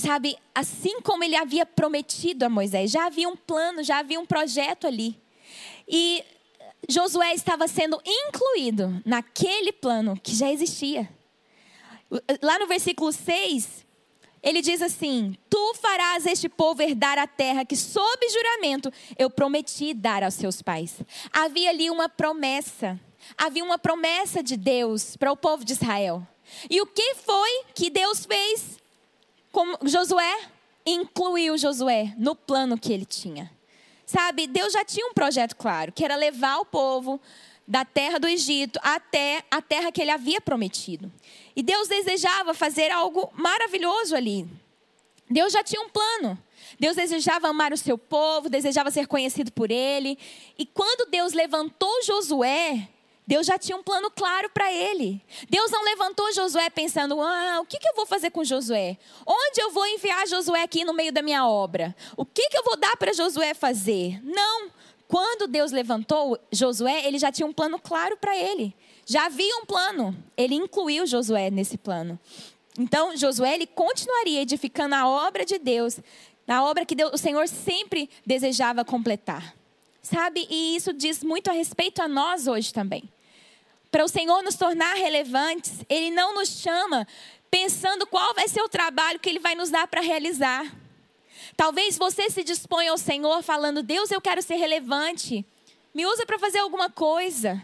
Sabe, assim como ele havia prometido a Moisés, já havia um plano, já havia um projeto ali. E Josué estava sendo incluído naquele plano que já existia. Lá no versículo 6, ele diz assim: Tu farás este povo herdar a terra que, sob juramento, eu prometi dar aos seus pais. Havia ali uma promessa. Havia uma promessa de Deus para o povo de Israel. E o que foi que Deus fez com Josué? Incluiu Josué no plano que ele tinha. Sabe, Deus já tinha um projeto claro, que era levar o povo da terra do Egito até a terra que ele havia prometido. E Deus desejava fazer algo maravilhoso ali. Deus já tinha um plano. Deus desejava amar o seu povo, desejava ser conhecido por ele. E quando Deus levantou Josué, Deus já tinha um plano claro para ele. Deus não levantou Josué pensando: ah, o que, que eu vou fazer com Josué? Onde eu vou enviar Josué aqui no meio da minha obra? O que, que eu vou dar para Josué fazer? Não. Quando Deus levantou Josué, ele já tinha um plano claro para ele. Já havia um plano. Ele incluiu Josué nesse plano. Então, Josué ele continuaria edificando a obra de Deus, na obra que Deus, o Senhor sempre desejava completar. Sabe? E isso diz muito a respeito a nós hoje também. Para o Senhor nos tornar relevantes, Ele não nos chama pensando qual vai ser o trabalho que Ele vai nos dar para realizar. Talvez você se disponha ao Senhor falando: Deus, eu quero ser relevante. Me usa para fazer alguma coisa.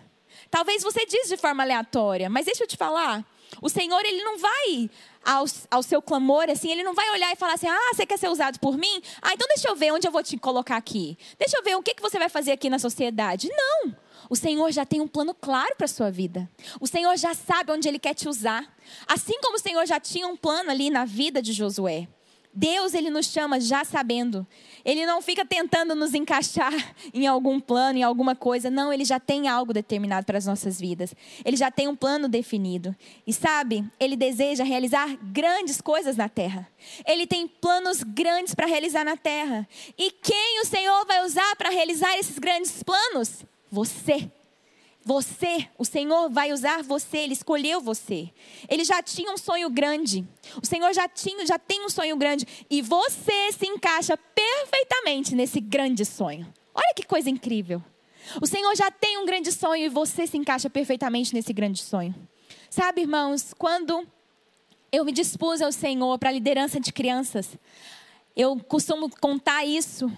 Talvez você diz de forma aleatória, mas deixa eu te falar. O Senhor, ele não vai ao, ao seu clamor, assim, ele não vai olhar e falar assim: ah, você quer ser usado por mim? Ah, então deixa eu ver onde eu vou te colocar aqui. Deixa eu ver o que, que você vai fazer aqui na sociedade. Não! O Senhor já tem um plano claro para a sua vida. O Senhor já sabe onde Ele quer te usar. Assim como o Senhor já tinha um plano ali na vida de Josué. Deus, ele nos chama já sabendo. Ele não fica tentando nos encaixar em algum plano, em alguma coisa. Não, ele já tem algo determinado para as nossas vidas. Ele já tem um plano definido. E sabe, ele deseja realizar grandes coisas na terra. Ele tem planos grandes para realizar na terra. E quem o Senhor vai usar para realizar esses grandes planos? Você. Você, o Senhor vai usar você, Ele escolheu você. Ele já tinha um sonho grande. O Senhor já, tinha, já tem um sonho grande. E você se encaixa perfeitamente nesse grande sonho. Olha que coisa incrível. O Senhor já tem um grande sonho e você se encaixa perfeitamente nesse grande sonho. Sabe, irmãos, quando eu me dispus ao Senhor para a liderança de crianças, Eu costumo contar isso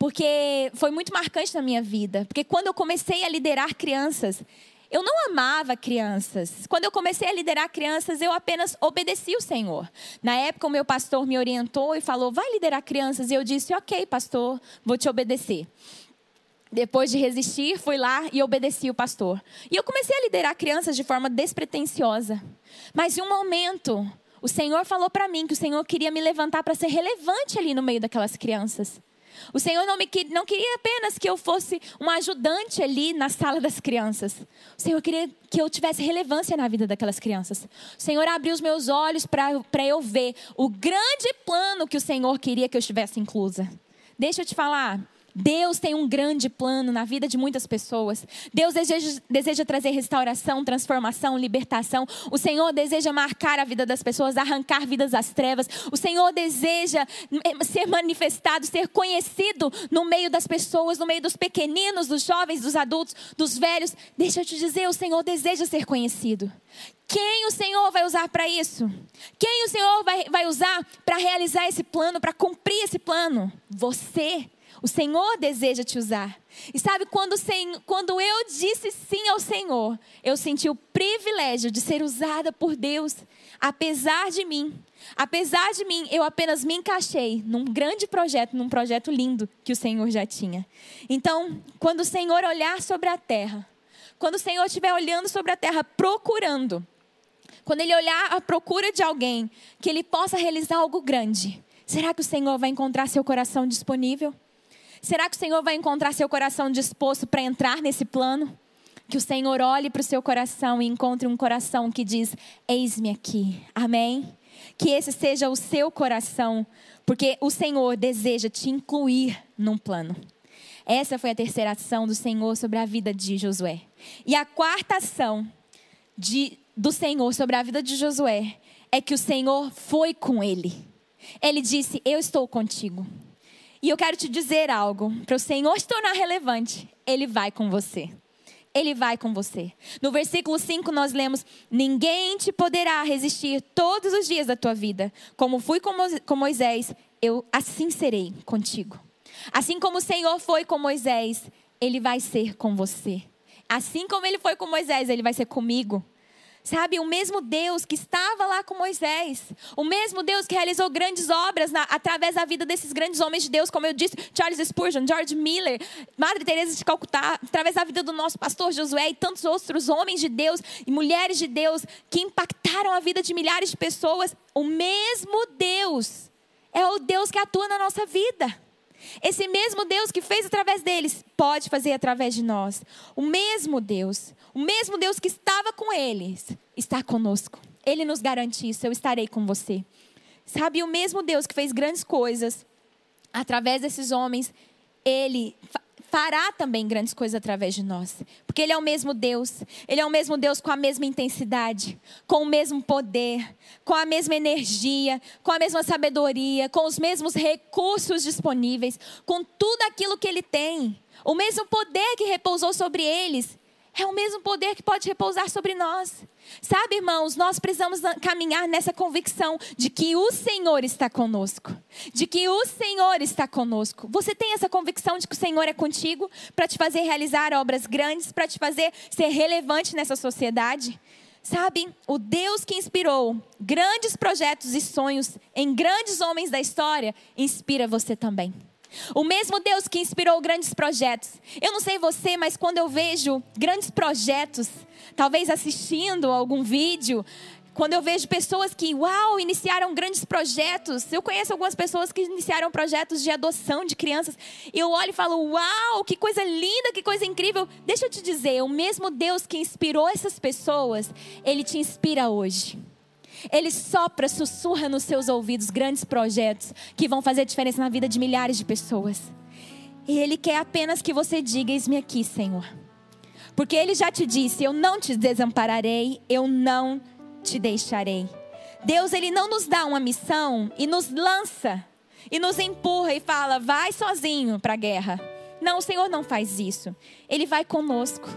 porque foi muito marcante na minha vida. Porque quando eu comecei a liderar crianças, eu não amava crianças. Quando eu comecei a liderar crianças, eu apenas obedeci o Senhor. Na época, o meu pastor me orientou e falou: vai liderar crianças. E eu disse: ok, pastor, vou te obedecer. Depois de resistir, fui lá e obedeci o pastor. E eu comecei a liderar crianças de forma despretensiosa. Mas em um momento, o Senhor falou para mim que o Senhor queria me levantar para ser relevante ali no meio daquelas crianças. O Senhor não, me, não queria apenas que eu fosse uma ajudante ali na sala das crianças. O Senhor queria que eu tivesse relevância na vida daquelas crianças. O Senhor abriu os meus olhos para eu ver o grande plano que o Senhor queria que eu estivesse inclusa. Deixa eu te falar. Deus tem um grande plano na vida de muitas pessoas. Deus deseja, deseja, trazer restauração, transformação, libertação. O Senhor deseja marcar a vida das pessoas, arrancar vidas das trevas. O Senhor deseja eh, ser manifestado, ser conhecido no meio das pessoas, no meio dos pequeninos, dos jovens, dos adultos, dos velhos. Deixa eu te dizer, o Senhor deseja ser conhecido. Quem o Senhor vai usar para isso? Quem o Senhor vai, vai usar para realizar esse plano, para cumprir esse plano? Você. O Senhor deseja te usar. E sabe, quando, quando eu disse sim ao Senhor, eu senti o privilégio de ser usada por Deus, apesar de mim. Apesar de mim, eu apenas me encaixei num grande projeto, num projeto lindo que o Senhor já tinha. Então, quando o Senhor olhar sobre a terra, quando o Senhor estiver olhando sobre a terra, procurando, quando Ele olhar à procura de alguém que Ele possa realizar algo grande, será que o Senhor vai encontrar seu coração disponível? Será que o Senhor vai encontrar seu coração disposto para entrar nesse plano? Que o Senhor olhe para o seu coração e encontre um coração que diz: Eis-me aqui. Amém? Que esse seja o seu coração, porque o Senhor deseja te incluir num plano. Essa foi a terceira ação do Senhor sobre a vida de Josué. E a quarta ação de, do Senhor sobre a vida de Josué é que o Senhor foi com ele. Ele disse: Eu estou contigo. E eu quero te dizer algo: para o Senhor se tornar relevante, Ele vai com você. Ele vai com você. No versículo 5 nós lemos: Ninguém te poderá resistir todos os dias da tua vida. Como fui com Moisés, eu assim serei contigo. Assim como o Senhor foi com Moisés, Ele vai ser com você. Assim como Ele foi com Moisés, Ele vai ser comigo. Sabe, o mesmo Deus que estava lá com Moisés, o mesmo Deus que realizou grandes obras na, através da vida desses grandes homens de Deus, como eu disse, Charles Spurgeon, George Miller, Madre Teresa de Calcutá, através da vida do nosso pastor Josué e tantos outros homens de Deus e mulheres de Deus que impactaram a vida de milhares de pessoas, o mesmo Deus é o Deus que atua na nossa vida. Esse mesmo Deus que fez através deles pode fazer através de nós. O mesmo Deus, o mesmo Deus que estava com eles, está conosco. Ele nos garante isso: eu estarei com você. Sabe, o mesmo Deus que fez grandes coisas através desses homens, ele fará também grandes coisas através de nós. Porque Ele é o mesmo Deus. Ele é o mesmo Deus com a mesma intensidade, com o mesmo poder, com a mesma energia, com a mesma sabedoria, com os mesmos recursos disponíveis, com tudo aquilo que Ele tem. O mesmo poder que repousou sobre eles é o mesmo poder que pode repousar sobre nós. Sabe, irmãos, nós precisamos caminhar nessa convicção de que o Senhor está conosco. De que o Senhor está conosco. Você tem essa convicção de que o Senhor é contigo para te fazer realizar obras grandes, para te fazer ser relevante nessa sociedade? Sabe, o Deus que inspirou grandes projetos e sonhos em grandes homens da história, inspira você também. O mesmo Deus que inspirou grandes projetos. Eu não sei você, mas quando eu vejo grandes projetos, talvez assistindo algum vídeo, quando eu vejo pessoas que, uau, iniciaram grandes projetos. Eu conheço algumas pessoas que iniciaram projetos de adoção de crianças. Eu olho e falo, uau, que coisa linda, que coisa incrível. Deixa eu te dizer, o mesmo Deus que inspirou essas pessoas, ele te inspira hoje. Ele sopra, sussurra nos seus ouvidos grandes projetos que vão fazer diferença na vida de milhares de pessoas. E Ele quer apenas que você diga: Eis-me aqui, Senhor. Porque Ele já te disse: Eu não te desampararei, eu não te deixarei. Deus, Ele não nos dá uma missão e nos lança, e nos empurra e fala: Vai sozinho para a guerra. Não, o Senhor não faz isso. Ele vai conosco.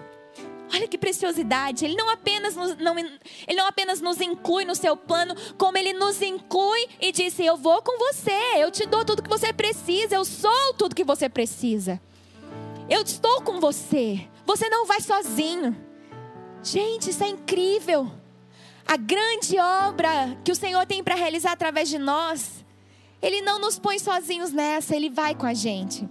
Olha que preciosidade. Ele não apenas nos, não, ele não apenas nos inclui no seu plano, como ele nos inclui e disse: Eu vou com você, eu te dou tudo que você precisa, eu sou tudo que você precisa. Eu estou com você. Você não vai sozinho. Gente, isso é incrível. A grande obra que o Senhor tem para realizar através de nós, Ele não nos põe sozinhos nessa, Ele vai com a gente.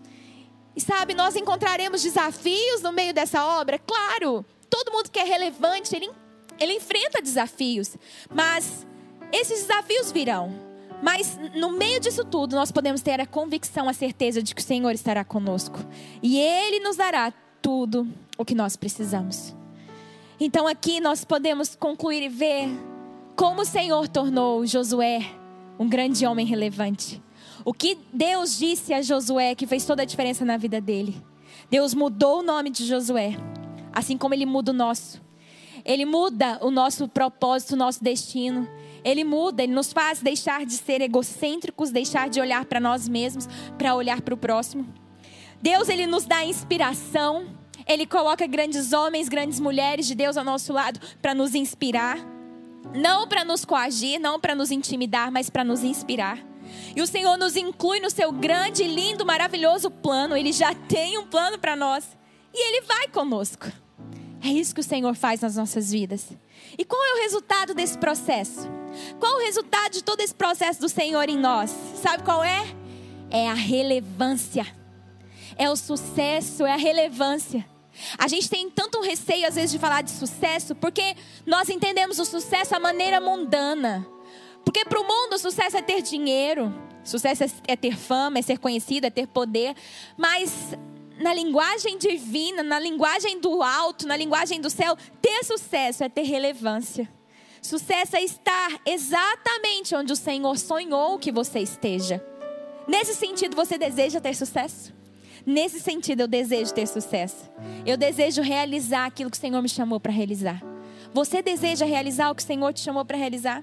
E sabe, nós encontraremos desafios no meio dessa obra? Claro, todo mundo que é relevante, ele, ele enfrenta desafios. Mas esses desafios virão. Mas no meio disso tudo, nós podemos ter a convicção, a certeza de que o Senhor estará conosco. E Ele nos dará tudo o que nós precisamos. Então aqui nós podemos concluir e ver como o Senhor tornou Josué um grande homem relevante. O que Deus disse a Josué que fez toda a diferença na vida dele. Deus mudou o nome de Josué, assim como ele muda o nosso. Ele muda o nosso propósito, o nosso destino. Ele muda, ele nos faz deixar de ser egocêntricos, deixar de olhar para nós mesmos, para olhar para o próximo. Deus, ele nos dá inspiração. Ele coloca grandes homens, grandes mulheres de Deus ao nosso lado para nos inspirar. Não para nos coagir, não para nos intimidar, mas para nos inspirar. E o Senhor nos inclui no seu grande, lindo, maravilhoso plano. Ele já tem um plano para nós. E Ele vai conosco. É isso que o Senhor faz nas nossas vidas. E qual é o resultado desse processo? Qual o resultado de todo esse processo do Senhor em nós? Sabe qual é? É a relevância. É o sucesso, é a relevância. A gente tem tanto receio às vezes de falar de sucesso, porque nós entendemos o sucesso à maneira mundana. Porque para o mundo o sucesso é ter dinheiro, sucesso é ter fama, é ser conhecido, é ter poder. Mas na linguagem divina, na linguagem do alto, na linguagem do céu, ter sucesso é ter relevância. Sucesso é estar exatamente onde o Senhor sonhou que você esteja. Nesse sentido, você deseja ter sucesso? Nesse sentido, eu desejo ter sucesso. Eu desejo realizar aquilo que o Senhor me chamou para realizar. Você deseja realizar o que o Senhor te chamou para realizar?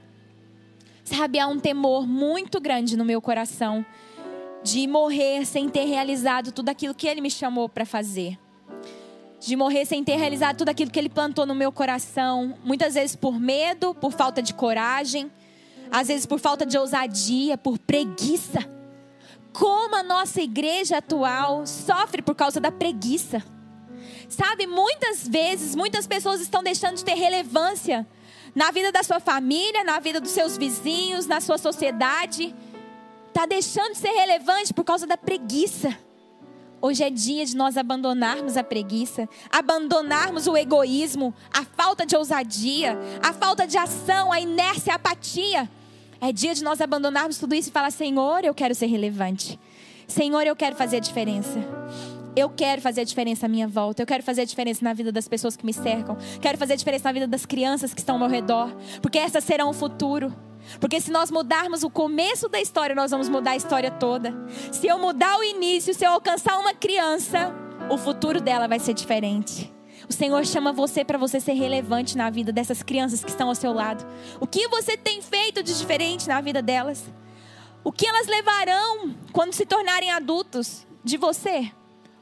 Sabe, há um temor muito grande no meu coração de morrer sem ter realizado tudo aquilo que Ele me chamou para fazer. De morrer sem ter realizado tudo aquilo que Ele plantou no meu coração. Muitas vezes por medo, por falta de coragem, às vezes por falta de ousadia, por preguiça. Como a nossa igreja atual sofre por causa da preguiça. Sabe, muitas vezes, muitas pessoas estão deixando de ter relevância na vida da sua família, na vida dos seus vizinhos, na sua sociedade. Está deixando de ser relevante por causa da preguiça. Hoje é dia de nós abandonarmos a preguiça, abandonarmos o egoísmo, a falta de ousadia, a falta de ação, a inércia, a apatia. É dia de nós abandonarmos tudo isso e falar: Senhor, eu quero ser relevante. Senhor, eu quero fazer a diferença. Eu quero fazer a diferença à minha volta. Eu quero fazer a diferença na vida das pessoas que me cercam. Quero fazer a diferença na vida das crianças que estão ao meu redor. Porque essas serão o futuro. Porque se nós mudarmos o começo da história, nós vamos mudar a história toda. Se eu mudar o início, se eu alcançar uma criança, o futuro dela vai ser diferente. O Senhor chama você para você ser relevante na vida dessas crianças que estão ao seu lado. O que você tem feito de diferente na vida delas? O que elas levarão quando se tornarem adultos de você?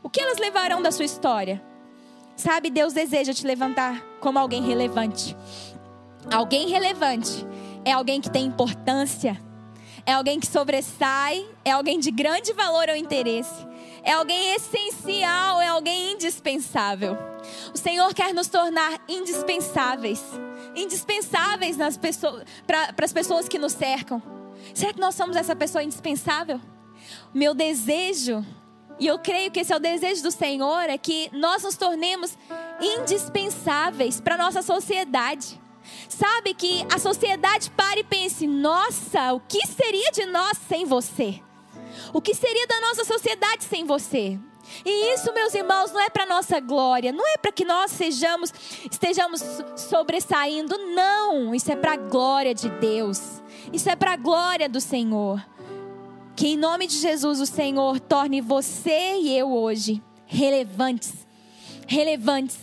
O que elas levarão da sua história? Sabe, Deus deseja te levantar como alguém relevante. Alguém relevante é alguém que tem importância, é alguém que sobressai, é alguém de grande valor ou interesse, é alguém essencial, é alguém indispensável. O Senhor quer nos tornar indispensáveis, indispensáveis pessoas, para as pessoas que nos cercam. Será que nós somos essa pessoa indispensável? Meu desejo e eu creio que esse é o desejo do Senhor, é que nós nos tornemos indispensáveis para a nossa sociedade. Sabe que a sociedade pare e pense: nossa, o que seria de nós sem você? O que seria da nossa sociedade sem você? E isso, meus irmãos, não é para nossa glória, não é para que nós sejamos, estejamos sobressaindo, não. Isso é para a glória de Deus. Isso é para a glória do Senhor. Que em nome de Jesus o Senhor torne você e eu hoje relevantes. Relevantes.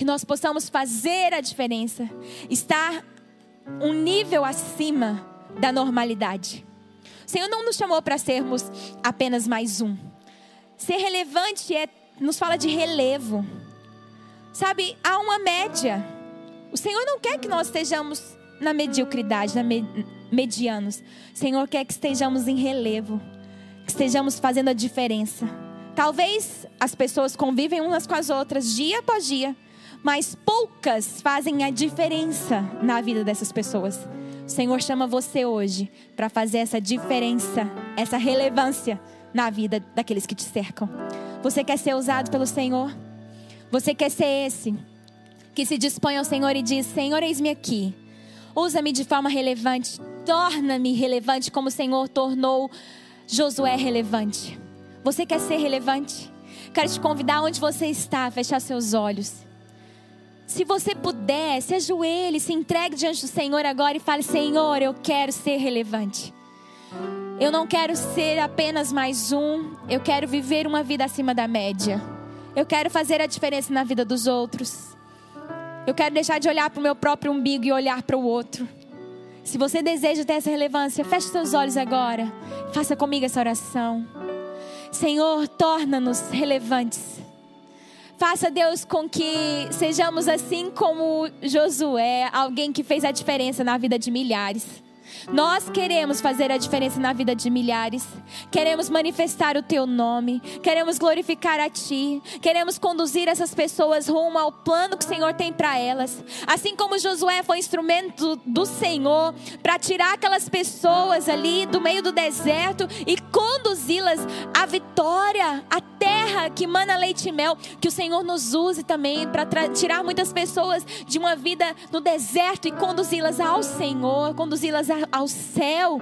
Que nós possamos fazer a diferença. Estar um nível acima da normalidade. O Senhor não nos chamou para sermos apenas mais um. Ser relevante é, nos fala de relevo. Sabe, há uma média. O Senhor não quer que nós estejamos na mediocridade, na me, medianos. O Senhor quer que estejamos em relevo, que estejamos fazendo a diferença. Talvez as pessoas convivem umas com as outras dia após dia, mas poucas fazem a diferença na vida dessas pessoas. O Senhor chama você hoje para fazer essa diferença, essa relevância na vida daqueles que te cercam. Você quer ser usado pelo Senhor? Você quer ser esse que se dispõe ao Senhor e diz: Senhor, eis-me aqui. Usa-me de forma relevante. Torna-me relevante como o Senhor tornou Josué relevante. Você quer ser relevante? Quero te convidar onde você está a fechar seus olhos. Se você puder, se ajoelhe, se entregue diante do Senhor agora e fale: Senhor, eu quero ser relevante. Eu não quero ser apenas mais um, eu quero viver uma vida acima da média. Eu quero fazer a diferença na vida dos outros. Eu quero deixar de olhar para o meu próprio umbigo e olhar para o outro. Se você deseja ter essa relevância, feche seus olhos agora. Faça comigo essa oração. Senhor, torna-nos relevantes. Faça, Deus, com que sejamos assim como Josué, alguém que fez a diferença na vida de milhares. Nós queremos fazer a diferença na vida de milhares. Queremos manifestar o teu nome. Queremos glorificar a ti. Queremos conduzir essas pessoas rumo ao plano que o Senhor tem para elas. Assim como Josué foi instrumento do Senhor para tirar aquelas pessoas ali do meio do deserto e conduzi-las à vitória, à terra que mana leite e mel. Que o Senhor nos use também para tirar muitas pessoas de uma vida no deserto e conduzi-las ao Senhor, conduzi-las ao céu.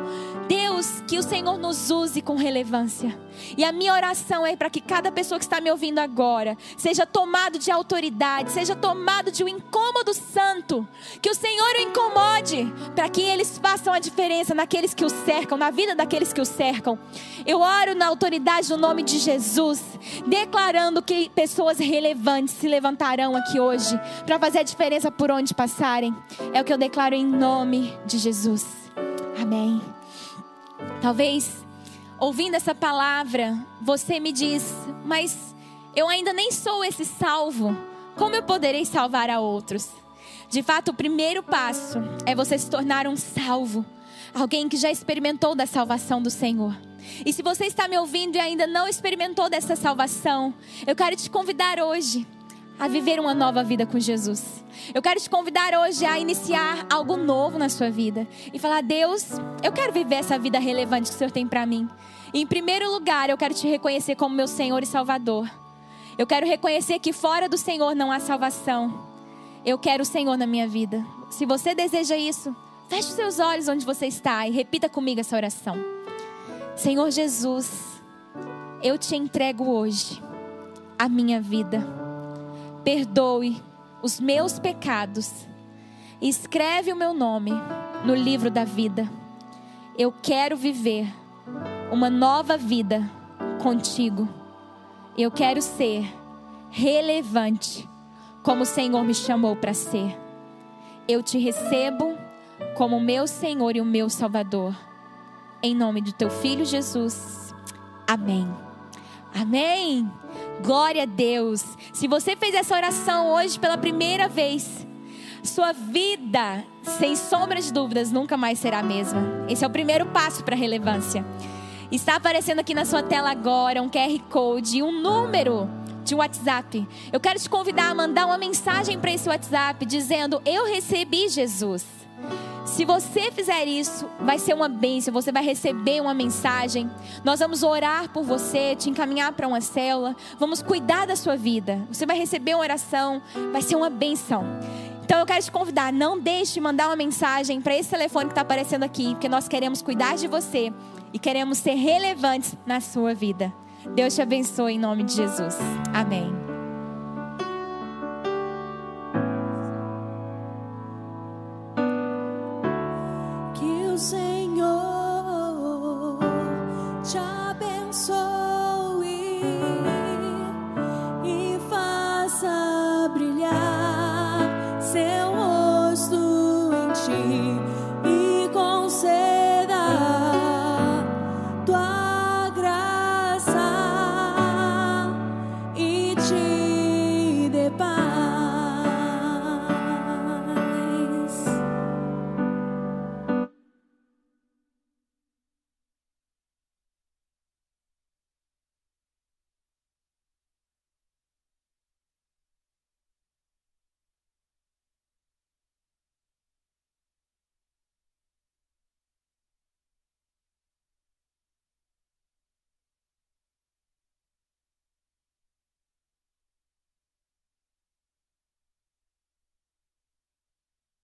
Deus, que o Senhor nos use com relevância. E a minha oração é para que cada pessoa que está me ouvindo agora seja tomado de autoridade, seja tomado de um incômodo santo. Que o Senhor o incomode para que eles façam a diferença naqueles que o cercam, na vida daqueles que o cercam. Eu oro na autoridade do nome de Jesus, declarando que pessoas relevantes se levantarão aqui hoje para fazer a diferença por onde passarem. É o que eu declaro em nome de Jesus. Amém. Talvez ouvindo essa palavra, você me diz, mas eu ainda nem sou esse salvo. Como eu poderei salvar a outros? De fato, o primeiro passo é você se tornar um salvo, alguém que já experimentou da salvação do Senhor. E se você está me ouvindo e ainda não experimentou dessa salvação, eu quero te convidar hoje a viver uma nova vida com Jesus. Eu quero te convidar hoje a iniciar algo novo na sua vida e falar: Deus, eu quero viver essa vida relevante que o Senhor tem para mim. E em primeiro lugar, eu quero te reconhecer como meu Senhor e Salvador. Eu quero reconhecer que fora do Senhor não há salvação. Eu quero o Senhor na minha vida. Se você deseja isso, feche os seus olhos onde você está e repita comigo essa oração. Senhor Jesus, eu te entrego hoje a minha vida perdoe os meus pecados escreve o meu nome no livro da vida. Eu quero viver uma nova vida contigo. Eu quero ser relevante como o Senhor me chamou para ser. Eu te recebo como meu Senhor e o meu Salvador. Em nome do teu filho Jesus. Amém. Amém. Glória a Deus. Se você fez essa oração hoje pela primeira vez, sua vida, sem sombra de dúvidas, nunca mais será a mesma. Esse é o primeiro passo para a relevância. Está aparecendo aqui na sua tela agora um QR Code um número de WhatsApp. Eu quero te convidar a mandar uma mensagem para esse WhatsApp dizendo: Eu recebi Jesus. Se você fizer isso, vai ser uma bênção, você vai receber uma mensagem. Nós vamos orar por você, te encaminhar para uma célula, vamos cuidar da sua vida. Você vai receber uma oração, vai ser uma bênção. Então eu quero te convidar, não deixe de mandar uma mensagem para esse telefone que está aparecendo aqui, porque nós queremos cuidar de você e queremos ser relevantes na sua vida. Deus te abençoe em nome de Jesus. Amém.